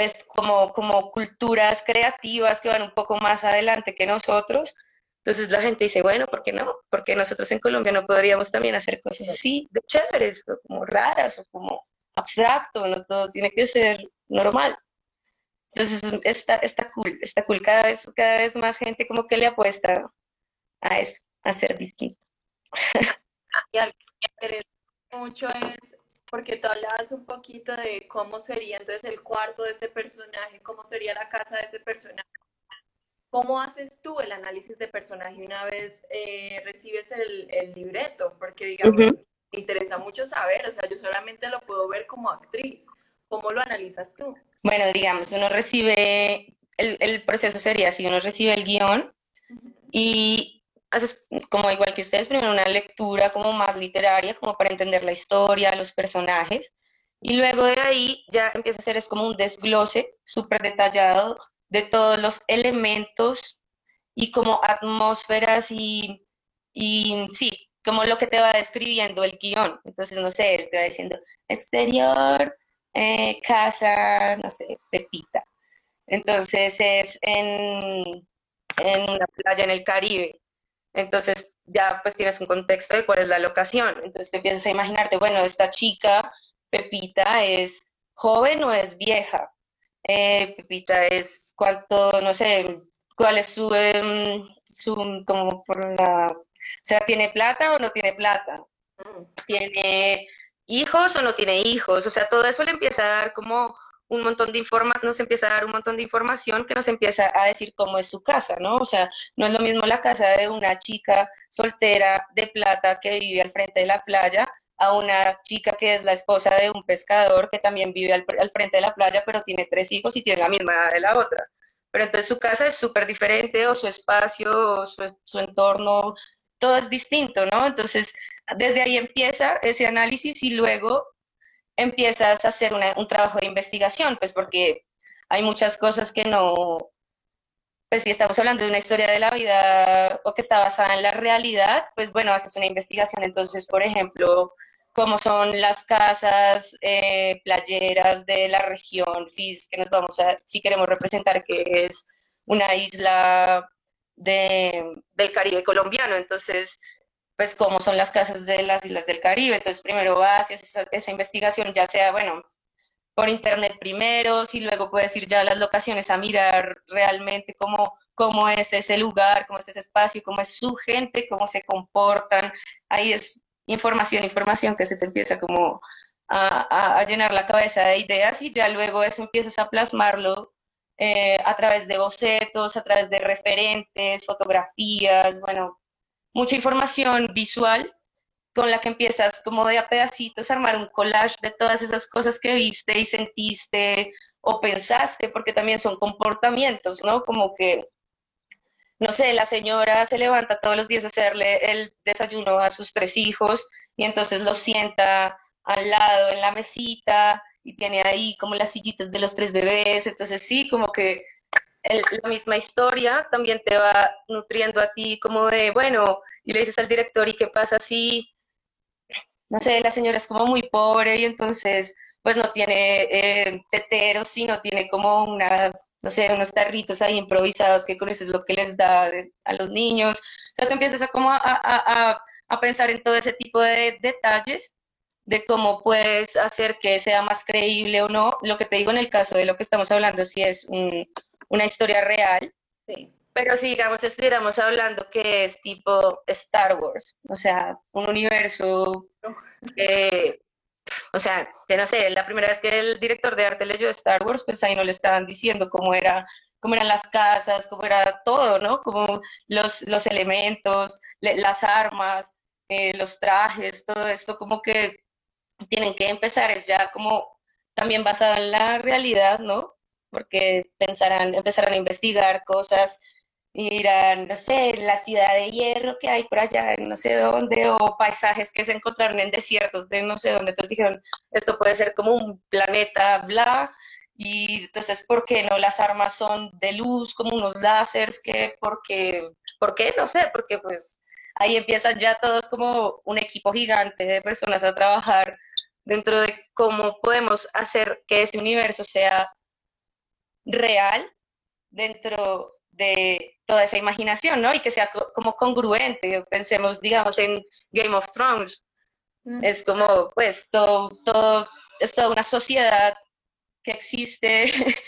pues como, como culturas creativas que van un poco más adelante que nosotros, entonces la gente dice, bueno, ¿por qué no? Porque nosotros en Colombia no podríamos también hacer cosas así, de chéveres, o como raras, o como abstracto, no todo tiene que ser normal. Entonces está, está cool, está cool. Cada vez, cada vez más gente como que le apuesta a eso, a ser distinto. Y algo que mucho es porque tú hablabas un poquito de cómo sería entonces el cuarto de ese personaje, cómo sería la casa de ese personaje. ¿Cómo haces tú el análisis de personaje una vez eh, recibes el, el, libreto? Porque, digamos, me interesa mucho saber, o sea, yo solamente lo puedo ver como actriz. ¿Cómo lo analizas tú? Bueno, digamos, uno recibe, el, el proceso sería así, uno recibe el guion y haces como igual que ustedes, primero una lectura como más literaria, como para entender la historia, los personajes, y luego de ahí ya empieza a ser es como un desglose súper detallado de todos los elementos y como atmósferas y, y sí, como lo que te va describiendo el guion. Entonces, no sé, él te va diciendo exterior, eh, casa, no sé, Pepita. Entonces es en, en una playa en el Caribe. Entonces ya pues tienes un contexto de cuál es la locación. Entonces te empiezas a imaginarte, bueno, esta chica, Pepita, ¿es joven o es vieja? Eh, Pepita es cuánto, no sé, cuál es su, em, su, como por la, o sea, ¿tiene plata o no tiene plata? Mm. ¿Tiene hijos o no tiene hijos? O sea, todo eso le empieza a dar como un montón de información, nos empieza a dar un montón de información que nos empieza a decir cómo es su casa, ¿no? O sea, no es lo mismo la casa de una chica soltera de plata que vive al frente de la playa a una chica que es la esposa de un pescador que también vive al, frente de la playa, pero tiene tres hijos y tiene la misma edad de la otra. Pero entonces su casa es súper diferente, o su espacio, o su, su entorno, todo es distinto, ¿no? Entonces, desde ahí empieza ese análisis y luego empiezas a hacer un trabajo de investigación, pues porque hay muchas cosas que no, pues si estamos hablando de una historia de la vida o que está basada en la realidad, pues bueno, haces una investigación. Entonces, por ejemplo, cómo son las casas eh, playeras de la región, si es que nos vamos a, si queremos representar que es una isla de, del Caribe colombiano. Entonces, pues cómo son las casas de las islas del Caribe. Entonces primero vas y haces esa, investigación, ya sea, bueno, por internet primero, si luego puedes ir ya a las locaciones a mirar realmente cómo, cómo es ese lugar, cómo es ese espacio, cómo es su gente, cómo se comportan. Ahí es información, información que se te empieza como a, llenar la cabeza de ideas y ya luego eso empiezas a plasmarlo eh, a través de bocetos, a través de referentes, fotografías, bueno, mucha información visual con la que empiezas como de a pedacitos a armar un collage de todas esas cosas que viste y sentiste o pensaste, porque también son comportamientos, ¿no? Como que, no sé, la señora se levanta todos los días a hacerle el desayuno a sus tres hijos y entonces los sienta al lado en la mesita y tiene ahí como las sillitas de los tres bebés, entonces sí, como que la misma historia también te va nutriendo a ti como de, bueno, y le dices al director, ¿y qué pasa si, no sé, la señora es como muy pobre y entonces pues no tiene eh, teteros, no tiene como una, no sé, unos tarritos ahí improvisados que con eso es lo que les da a los niños. O sea, te empiezas a como a, a, a pensar en todo ese tipo de detalles de cómo puedes hacer que sea más creíble o no. Lo que te digo en el caso de lo que estamos hablando, si es una historia real. Sí. Pero si, digamos, estuviéramos hablando que es tipo Star Wars, o sea, un universo, o sea, que no sé, la primera vez que el director de arte leyó Star Wars, pues ahí no le estaban diciendo cómo era cómo eran las casas, cómo era todo, ¿no? Como los, los elementos, las armas, eh, los trajes, todo esto como que tienen que empezar, es ya como también basado en la realidad, ¿no? Porque pensarán, empezarán a investigar cosas, irán, no sé, la ciudad de hierro que hay por allá, en no sé dónde, o paisajes que se encontraron en desiertos de no sé dónde. Entonces dijeron, esto puede ser como un planeta, bla. Y entonces, ¿por qué no las armas son de luz, como unos láseres? que porque, ¿Por qué? No sé, porque pues ahí empiezan ya todos como un equipo gigante de personas a trabajar dentro de cómo podemos hacer que ese universo sea real dentro de toda esa imaginación, ¿no? Y que sea como congruente. Pensemos, digamos, en Game of Thrones. Mm. Es como, pues, todo, todo, es toda una sociedad que existe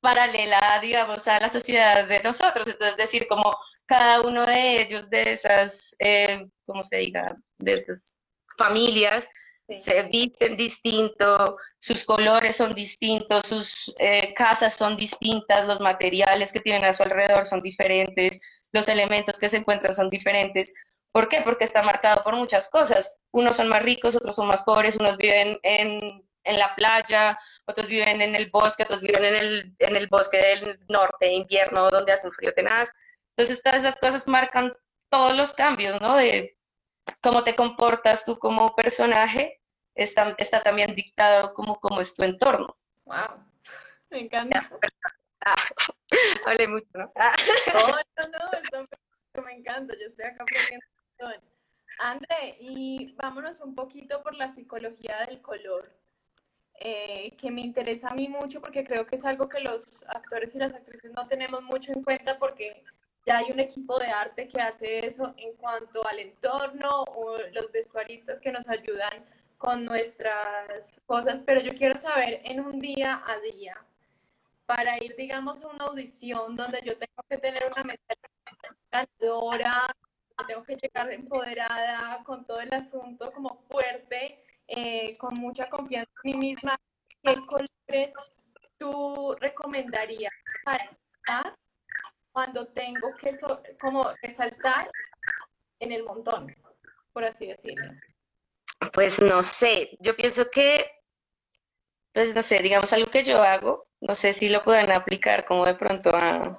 paralela, digamos, a la sociedad de nosotros. Entonces, decir, como cada uno de ellos, de esas, eh, ¿cómo se diga? De esas familias, se visten distinto, sus colores son distintos, sus eh, casas son distintas, los materiales que tienen a su alrededor son diferentes, los elementos que se encuentran son diferentes. ¿Por qué? Porque está marcado por muchas cosas. Unos son más ricos, otros son más pobres, unos viven en, en la playa, otros viven en el bosque, otros viven en el, en el bosque del norte, invierno, donde hace un frío tenaz. Entonces, todas esas cosas marcan todos los cambios, ¿no? De cómo te comportas tú como personaje está, está también dictado como, como es tu entorno. Wow, me encanta. Ah, hablé mucho, ¿no? Ah. No, no, no, me encanta, yo estoy acá aprendiendo. André, y vámonos un poquito por la psicología del color, eh, que me interesa a mí mucho porque creo que es algo que los actores y las actrices no tenemos mucho en cuenta porque ya hay un equipo de arte que hace eso en cuanto al entorno o los vestuaristas que nos ayudan con nuestras cosas, pero yo quiero saber en un día a día, para ir, digamos, a una audición donde yo tengo que tener una mentalidad ganadora, tengo que llegar empoderada con todo el asunto como fuerte, eh, con mucha confianza en mí misma, ¿qué colores tú recomendarías para cuando tengo que como resaltar en el montón, por así decirlo? Pues no sé, yo pienso que, pues no sé, digamos algo que yo hago, no sé si lo puedan aplicar como de pronto a,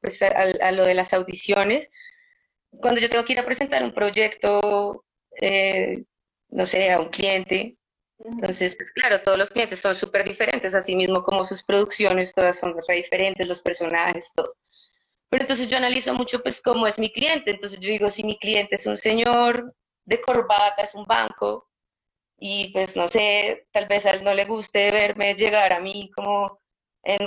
pues a, lo de las audiciones. Cuando yo tengo que ir a presentar un proyecto, eh, no sé, a un cliente, entonces, pues claro, todos los clientes son súper diferentes, así mismo como sus producciones, todas son re diferentes, los personajes, todo. Pero entonces yo analizo mucho, pues, cómo es mi cliente. Entonces yo digo, si mi cliente es un señor de corbata, es un banco, y pues no sé, tal vez a él no le guste verme llegar a mí como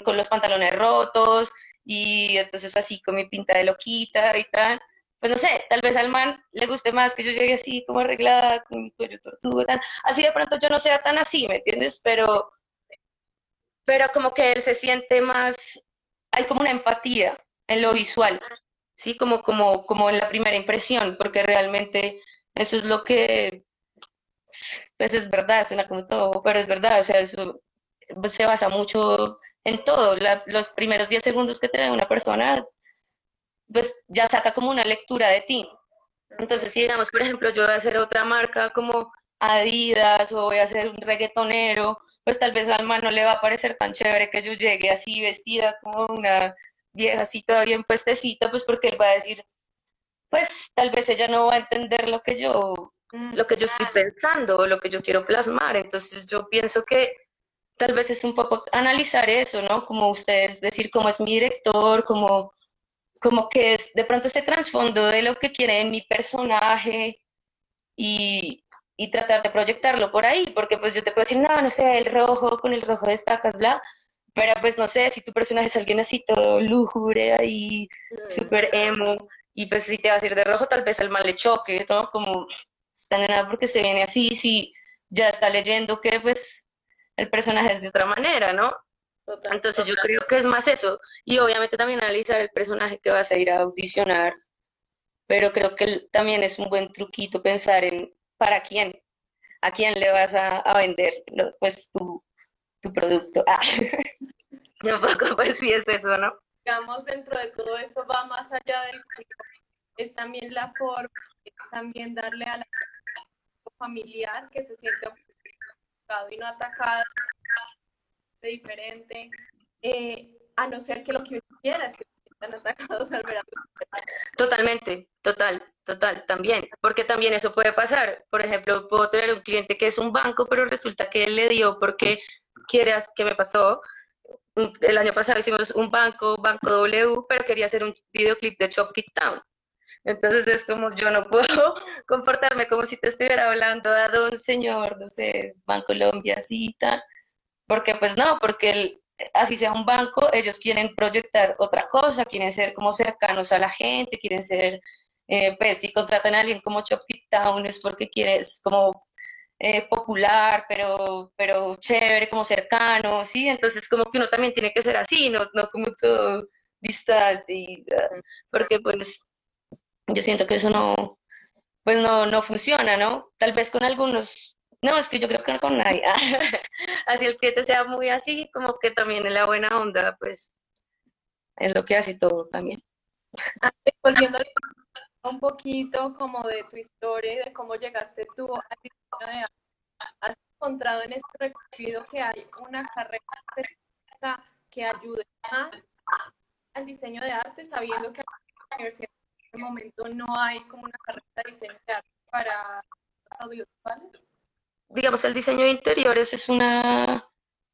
con los pantalones rotos y entonces así con mi pinta de loquita y tal. Pues no sé, tal vez al man le guste más que yo llegue así como arreglada, con mi cuello tortuga, tal. Así de pronto yo no sea tan así, ¿me entiendes? Pero, pero como que él se siente más, hay como una empatía en lo visual, ¿sí? Como, como, como en la primera impresión, porque realmente eso es lo que, pues es verdad, suena como todo, pero es verdad, o sea, eso se basa mucho en todo. los primeros 10 segundos que te da una persona, pues ya saca como una lectura de ti. Entonces, si digamos, por ejemplo, yo voy a hacer otra marca como Adidas o voy a hacer un reggaetonero, pues tal vez al man no le va a parecer tan chévere que yo llegue así vestida como una vieja así todavía bien puestecita, pues porque él va a decir, pues tal vez ella no va a entender lo que yo, mm, lo que yo estoy pensando o lo que yo quiero plasmar. Entonces yo pienso que tal vez es un poco analizar eso, ¿no? Como ustedes decir cómo es mi director, como, como que es de pronto ese trasfondo de lo que quiere mi personaje y, y tratar de proyectarlo por ahí, porque pues yo te puedo decir, no, no sé, el rojo con el rojo destacas, bla, pero pues no sé, si tu personaje es alguien así todo lúgubre y mm. súper emo, y pues si te vas a ir de rojo, tal vez el mal le choque, ¿no? Como, está en nada porque se viene así, si ya está leyendo que pues el personaje es de otra manera, ¿no? Entonces yo creo que es más eso, y obviamente también analizar el personaje que vas a ir a audicionar, pero creo que también es un buen truquito pensar en para quién, a quién le vas a, vender pues tu, tu producto. Ah. Un poco pues sí es eso, ¿no? Digamos, dentro de todo esto va más allá del es también la forma, también darle a la familiar que se siente ofendido y no atacado de diferente, eh, a no ser que lo que uno quiera es que están atacados al ver Totalmente, total, total, también, porque también eso puede pasar. Por ejemplo, puedo tener un cliente que es un banco, pero resulta que él le dio porque quieras que me pasó. El año pasado hicimos un banco, Banco W, pero quería hacer un videoclip de Chop Kick Town. Entonces es como yo no puedo comportarme como si te estuviera hablando a don señor, no sé, Banco Colombia, tal. Porque pues no, porque así sea un banco, ellos quieren proyectar otra cosa, quieren ser como cercanos a la gente, quieren ser, eh, pues si contratan a alguien como Chopit Town es porque quieres como eh, popular, pero, pero chévere, como cercano, ¿sí? Entonces como que uno también tiene que ser así, no, no como todo distante, ah, porque pues yo siento que eso no, pues no, no funciona, ¿no? Tal vez con algunos no, es que yo creo que no con nadie. así el cliente sea muy así, como que también en la buena onda, pues es lo que hace todo también. Volviendo un poquito como de tu historia y de cómo llegaste tú al. ¿Has encontrado en este recorrido que hay una carrera que ayude más al diseño de arte, sabiendo que en la universidad en este momento no hay como una carrera de diseño de arte para audiovisuales? digamos, el diseño de interiores es una,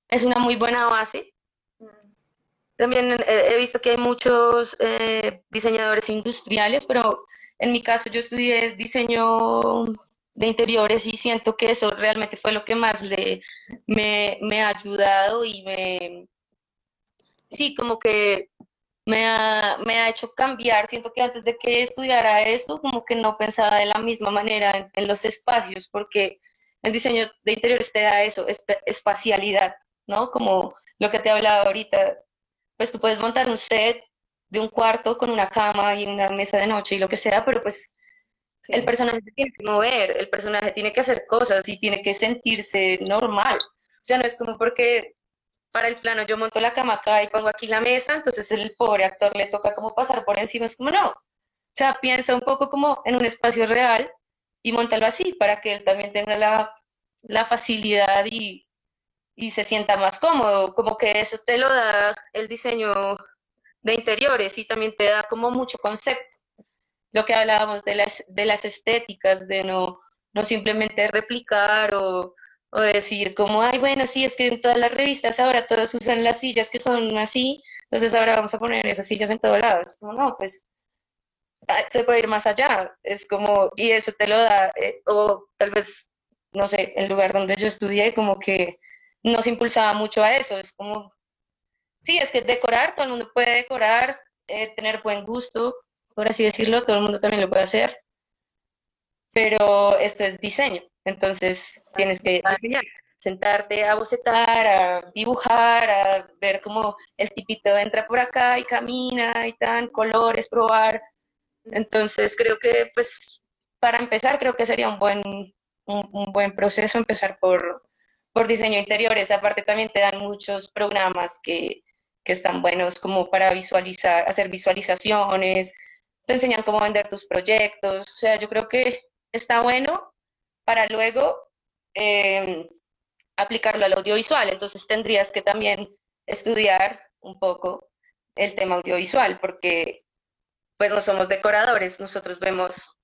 es una muy buena base. También he visto que hay muchos eh, diseñadores industriales, pero en mi caso yo estudié diseño de interiores y siento que eso realmente fue lo que más le, me, me ha ayudado y me, sí, como que me ha, me ha, hecho cambiar. Siento que antes de que estudiara eso, como que no pensaba de la misma manera en los espacios, porque el diseño de interiores te da eso, espacialidad, ¿no? Como lo que te hablaba ahorita, pues tú puedes montar un set de un cuarto con una cama y una mesa de noche y lo que sea, pero pues el personaje tiene que mover, el personaje tiene que hacer cosas y tiene que sentirse normal. O sea, no es como porque para el plano yo monto la cama acá y pongo aquí la mesa, entonces el pobre actor le toca como pasar por encima, es como no. O sea, piensa un poco como en un espacio real y montarlo así para que él también tenga la, facilidad y, se sienta más cómodo, como que eso te lo da el diseño de interiores y también te da como mucho concepto. Lo que hablábamos de las, de las estéticas, de no, no simplemente replicar o, o decir como, ay, bueno, sí, es que en todas las revistas ahora todos usan las sillas que son así, entonces ahora vamos a poner esas sillas en todos lados. Como no, pues Ah, se puede ir más allá, es como, y eso te lo da, eh, o tal vez, no sé, el lugar donde yo estudié como que no se impulsaba mucho a eso, es como, sí, es que decorar, todo el mundo puede decorar, eh, tener buen gusto, por así decirlo, todo el mundo también lo puede hacer, pero esto es diseño, entonces tienes que diseñar sentarte a bocetar, a dibujar, a ver cómo el tipito entra por acá y camina y tan, colores, probar, entonces creo que, pues, para empezar, creo que sería un buen, un, buen proceso empezar por, por diseño de interiores. Aparte también te dan muchos programas que, que están buenos como para visualizar, hacer visualizaciones, te enseñan cómo vender tus proyectos. O sea, yo creo que está bueno para luego em, aplicarlo al audiovisual. Entonces tendrías que también estudiar un poco el tema audiovisual, porque pues no somos decoradores, nosotros vemos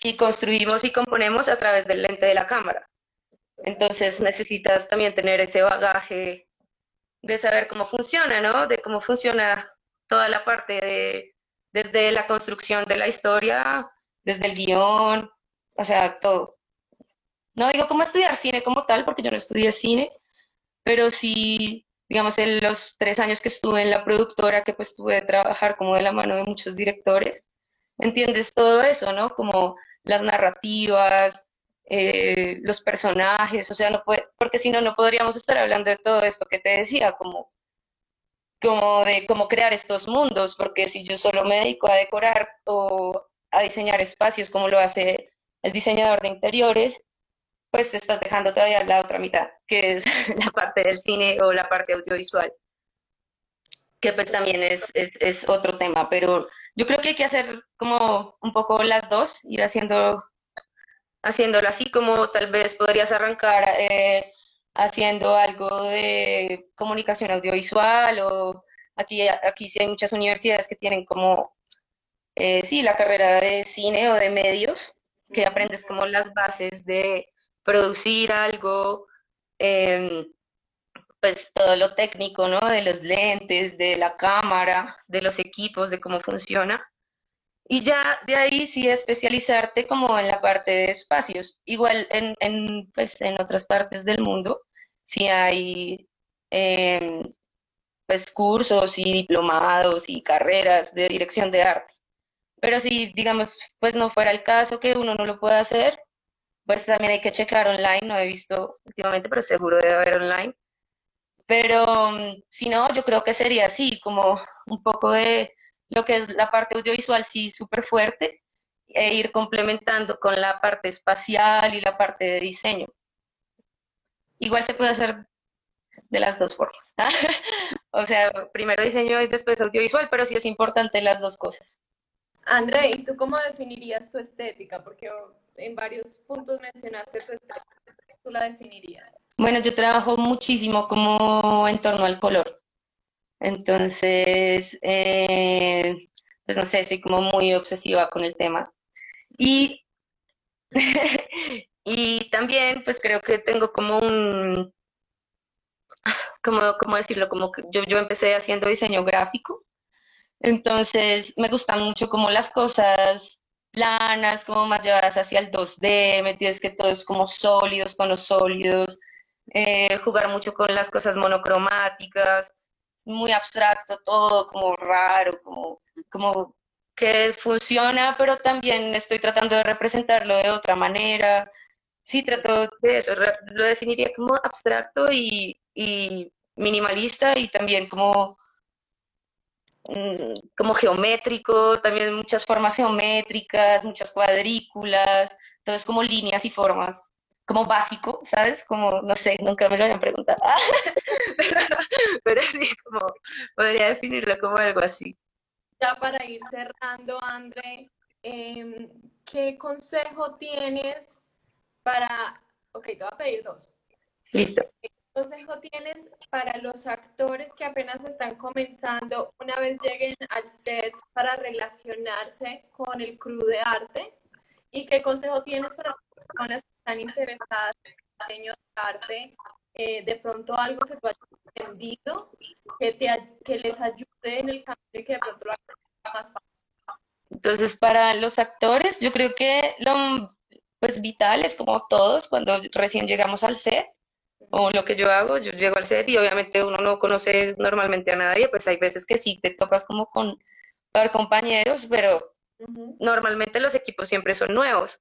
y construimos y componemos a través del lente de la cámara. Entonces necesitas también tener ese bagaje de saber cómo funciona, ¿no? De cómo funciona toda la parte de, desde la construcción de la historia, desde el guion, o sea, todo. No digo cómo estudiar cine como tal, porque yo no estudié cine, pero sí, digamos, en los tres años que estuve en la productora, que pues tuve que trabajar como de la mano de muchos directores, entiendes todo eso, ¿no? Como las narrativas, eh, los personajes, o sea, no puede, porque si no, no podríamos estar hablando de todo esto que te decía, como, como de cómo crear estos mundos, porque si yo solo me dedico a decorar o a diseñar espacios como lo hace el diseñador de interiores, pues te estás dejando todavía la otra mitad, que es la parte del cine o la parte audiovisual, que pues también es, es, es otro tema, pero yo creo que hay que hacer como un poco las dos, ir haciendo haciéndolo así como tal vez podrías arrancar eh, haciendo algo de comunicación audiovisual o aquí, aquí sí hay muchas universidades que tienen como, eh, sí, la carrera de cine o de medios, que aprendes como las bases de producir algo, em, pues todo lo técnico, ¿no? De los lentes, de la cámara, de los equipos, de cómo funciona. Y ya de ahí sí especializarte como en la parte de espacios. Igual en, en, pues, en otras partes del mundo sí hay em, pues, cursos y diplomados y carreras de dirección de arte. Pero si, digamos, pues no fuera el caso que uno no lo pueda hacer, pues también hay que checar online. No he visto últimamente, pero seguro debe haber online. Pero mm, si no, yo creo que sería así, como un poco de lo que es la parte audiovisual sí súper fuerte e ir complementando con la parte espacial y la parte de diseño. Igual se puede hacer de las dos formas. o sea, primero diseño y después audiovisual, pero sí es importante las dos cosas. André, ¿y tú cómo definirías tu estética? Porque en varios puntos mencionaste tu estética. ¿Tú la definirías? Bueno, yo trabajo muchísimo como en torno al color. Entonces, eh, pues no sé, soy como muy obsesiva con el tema. Y, y también, pues creo que tengo como un, como, ¿cómo decirlo? Como que yo, yo empecé haciendo diseño gráfico. Entonces, me gustan mucho como las cosas planas, como más llevadas hacia el 2D, ¿me entiendes? Que todo es como sólidos, tonos sólidos, eh, jugar mucho con las cosas monocromáticas muy abstracto todo, como raro, como, como que funciona, pero también estoy tratando de representarlo de otra manera. Sí, trato de eso, lo definiría como abstracto y, minimalista y también como, mm, como geométrico, también muchas formas geométricas, muchas cuadrículas, entonces como líneas y formas como básico, ¿sabes? Como, no sé, nunca me lo habían preguntado, pero, sí, como podría definirlo como algo así. Ya para ir cerrando, André, em, ¿qué consejo tienes para, ok, te voy a pedir dos. Listo. ¿Qué consejo tienes para los actores que apenas están comenzando una vez lleguen al set para relacionarse con el crew de arte? ¿Y qué consejo tienes para las personas están interesadas en el diseño de arte, eh, de pronto algo que tú hayas entendido, que, te, que les ayude en el cambio y que de pronto lo hagan más fácil. Entonces, para los actores, yo creo que lo pues vital es como todos cuando recién llegamos al set, o lo que yo hago, yo llego al set y obviamente uno no conoce normalmente a nadie, pues hay veces que sí te topas como con compañeros, pero normalmente los equipos siempre son nuevos.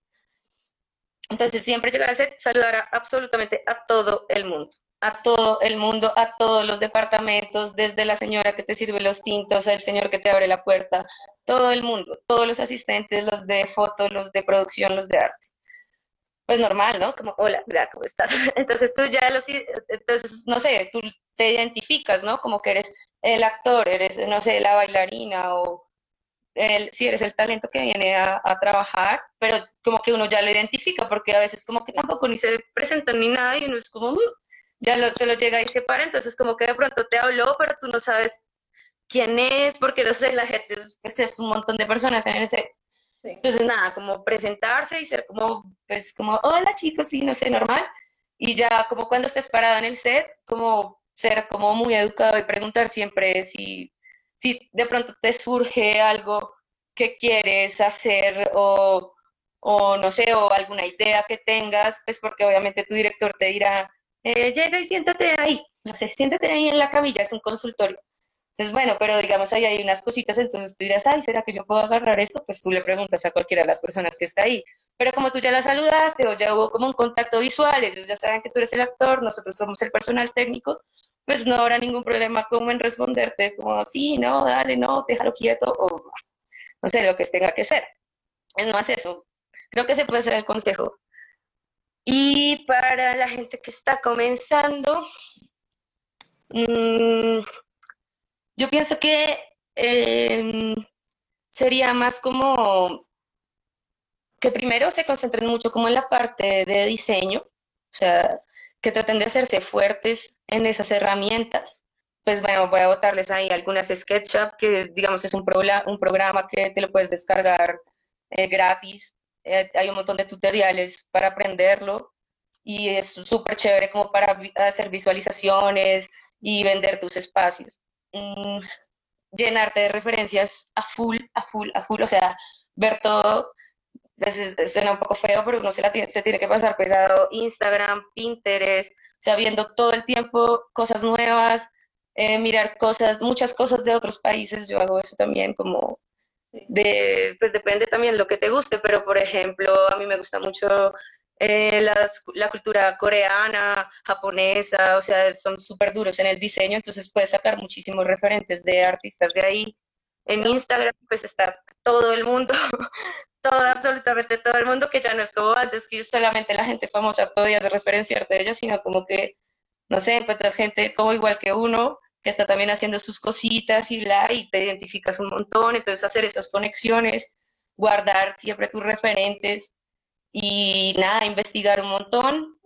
Entonces, siempre llegar a ser, saludar a absolutamente a todo el mundo, a todo el mundo, a todos los departamentos, desde la señora que te sirve los tintos, el señor que te abre la puerta, todo el mundo, todos los asistentes, los de foto, los de producción, los de arte. pues normal, ¿no? Como, hola, ¿cómo estás? Entonces tú ya los, entonces, no sé, tú te identificas, ¿no? Como que eres el actor, eres, no sé, la bailarina o el, si eres el talento que viene a, trabajar, pero como que uno ya lo identifica, porque a veces como que tampoco ni se presentan ni nada y uno es como, uh", ya lo, se lo llega y se para, entonces como que de pronto te habló, pero tú no sabes quién es, porque no sé, la gente, pues es un montón de personas en ese entonces, nada, como presentarse y ser como, pues, como, hola chicos, sí, no sé, normal. Y ya como cuando estés parado en el set, como ser como muy educado y preguntar siempre si, si de pronto te surge algo que quieres hacer o, o no sé, o alguna idea que tengas, pues porque obviamente tu director te dirá, eh, llega y siéntate ahí, no sé, siéntate ahí en la camilla, es un consultorio. Entonces, bueno, pero digamos ahí hay unas cositas, entonces tú dirás, ay, ¿será que yo puedo agarrar esto? Pues tú le preguntas a cualquiera de las personas que está ahí. Pero como tú ya la saludaste o ya hubo como un contacto visual, ellos ya saben que tú eres el actor, nosotros somos el personal técnico, pues no habrá ningún problema como en responderte, como, sí, no, dale, no, déjalo quieto, o no sé, lo que tenga que ser. Es más eso. Creo que se puede ser el consejo. Y para la gente que está comenzando, mmm, yo pienso que em, sería más como que primero se concentren mucho como en la parte de diseño, o sea, que traten de hacerse fuertes en esas herramientas. Pues bueno, voy a botarles ahí algunas SketchUp, que digamos es un, un programa que te lo puedes descargar eh, gratis. Eh, hay un montón de tutoriales para aprenderlo y es súper chévere como para hacer visualizaciones y vender tus espacios. Mm, llenarte de referencias a full, a full, a full, o sea, ver todo, veces suena un poco feo, pero uno se, la tiene, se tiene que pasar pegado Instagram, Pinterest, o sea, viendo todo el tiempo cosas nuevas, eh, mirar cosas, muchas cosas de otros países, yo hago eso también como de, pues depende también lo que te guste, pero por ejemplo, a mí me gusta mucho eh, la cultura coreana, japonesa, o sea, son súper duros en el diseño, entonces puedes sacar muchísimos referentes de artistas de ahí. En Instagram pues está todo el mundo, todo, absolutamente todo el mundo, que ya no es como antes, que solamente la gente famosa podía referenciarte de ellos, sino como que, no sé, encuentras gente como igual que uno, que está también haciendo sus cositas y bla, y te identificas un montón, entonces hacer esas conexiones, guardar siempre tus referentes, y nada, investigar un montón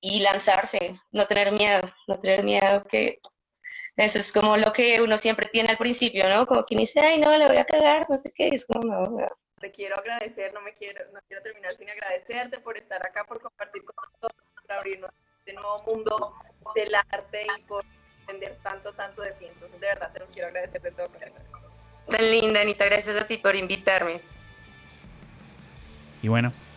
y lanzarse, no tener miedo, no tener miedo que eso es como lo que uno siempre tiene al principio, ¿no? Como que dice, ay, no, le voy a cagar, no sé qué, es como, no, no. Te quiero agradecer, no me quiero, no quiero terminar sin agradecerte por estar acá, por compartir con nosotros, por abrirnos este nuevo mundo del arte y por entender tanto, tanto de ti. Entonces, de verdad, te lo quiero agradecer de todo corazón. Tan linda, Anita, gracias a ti por invitarme. Y bueno,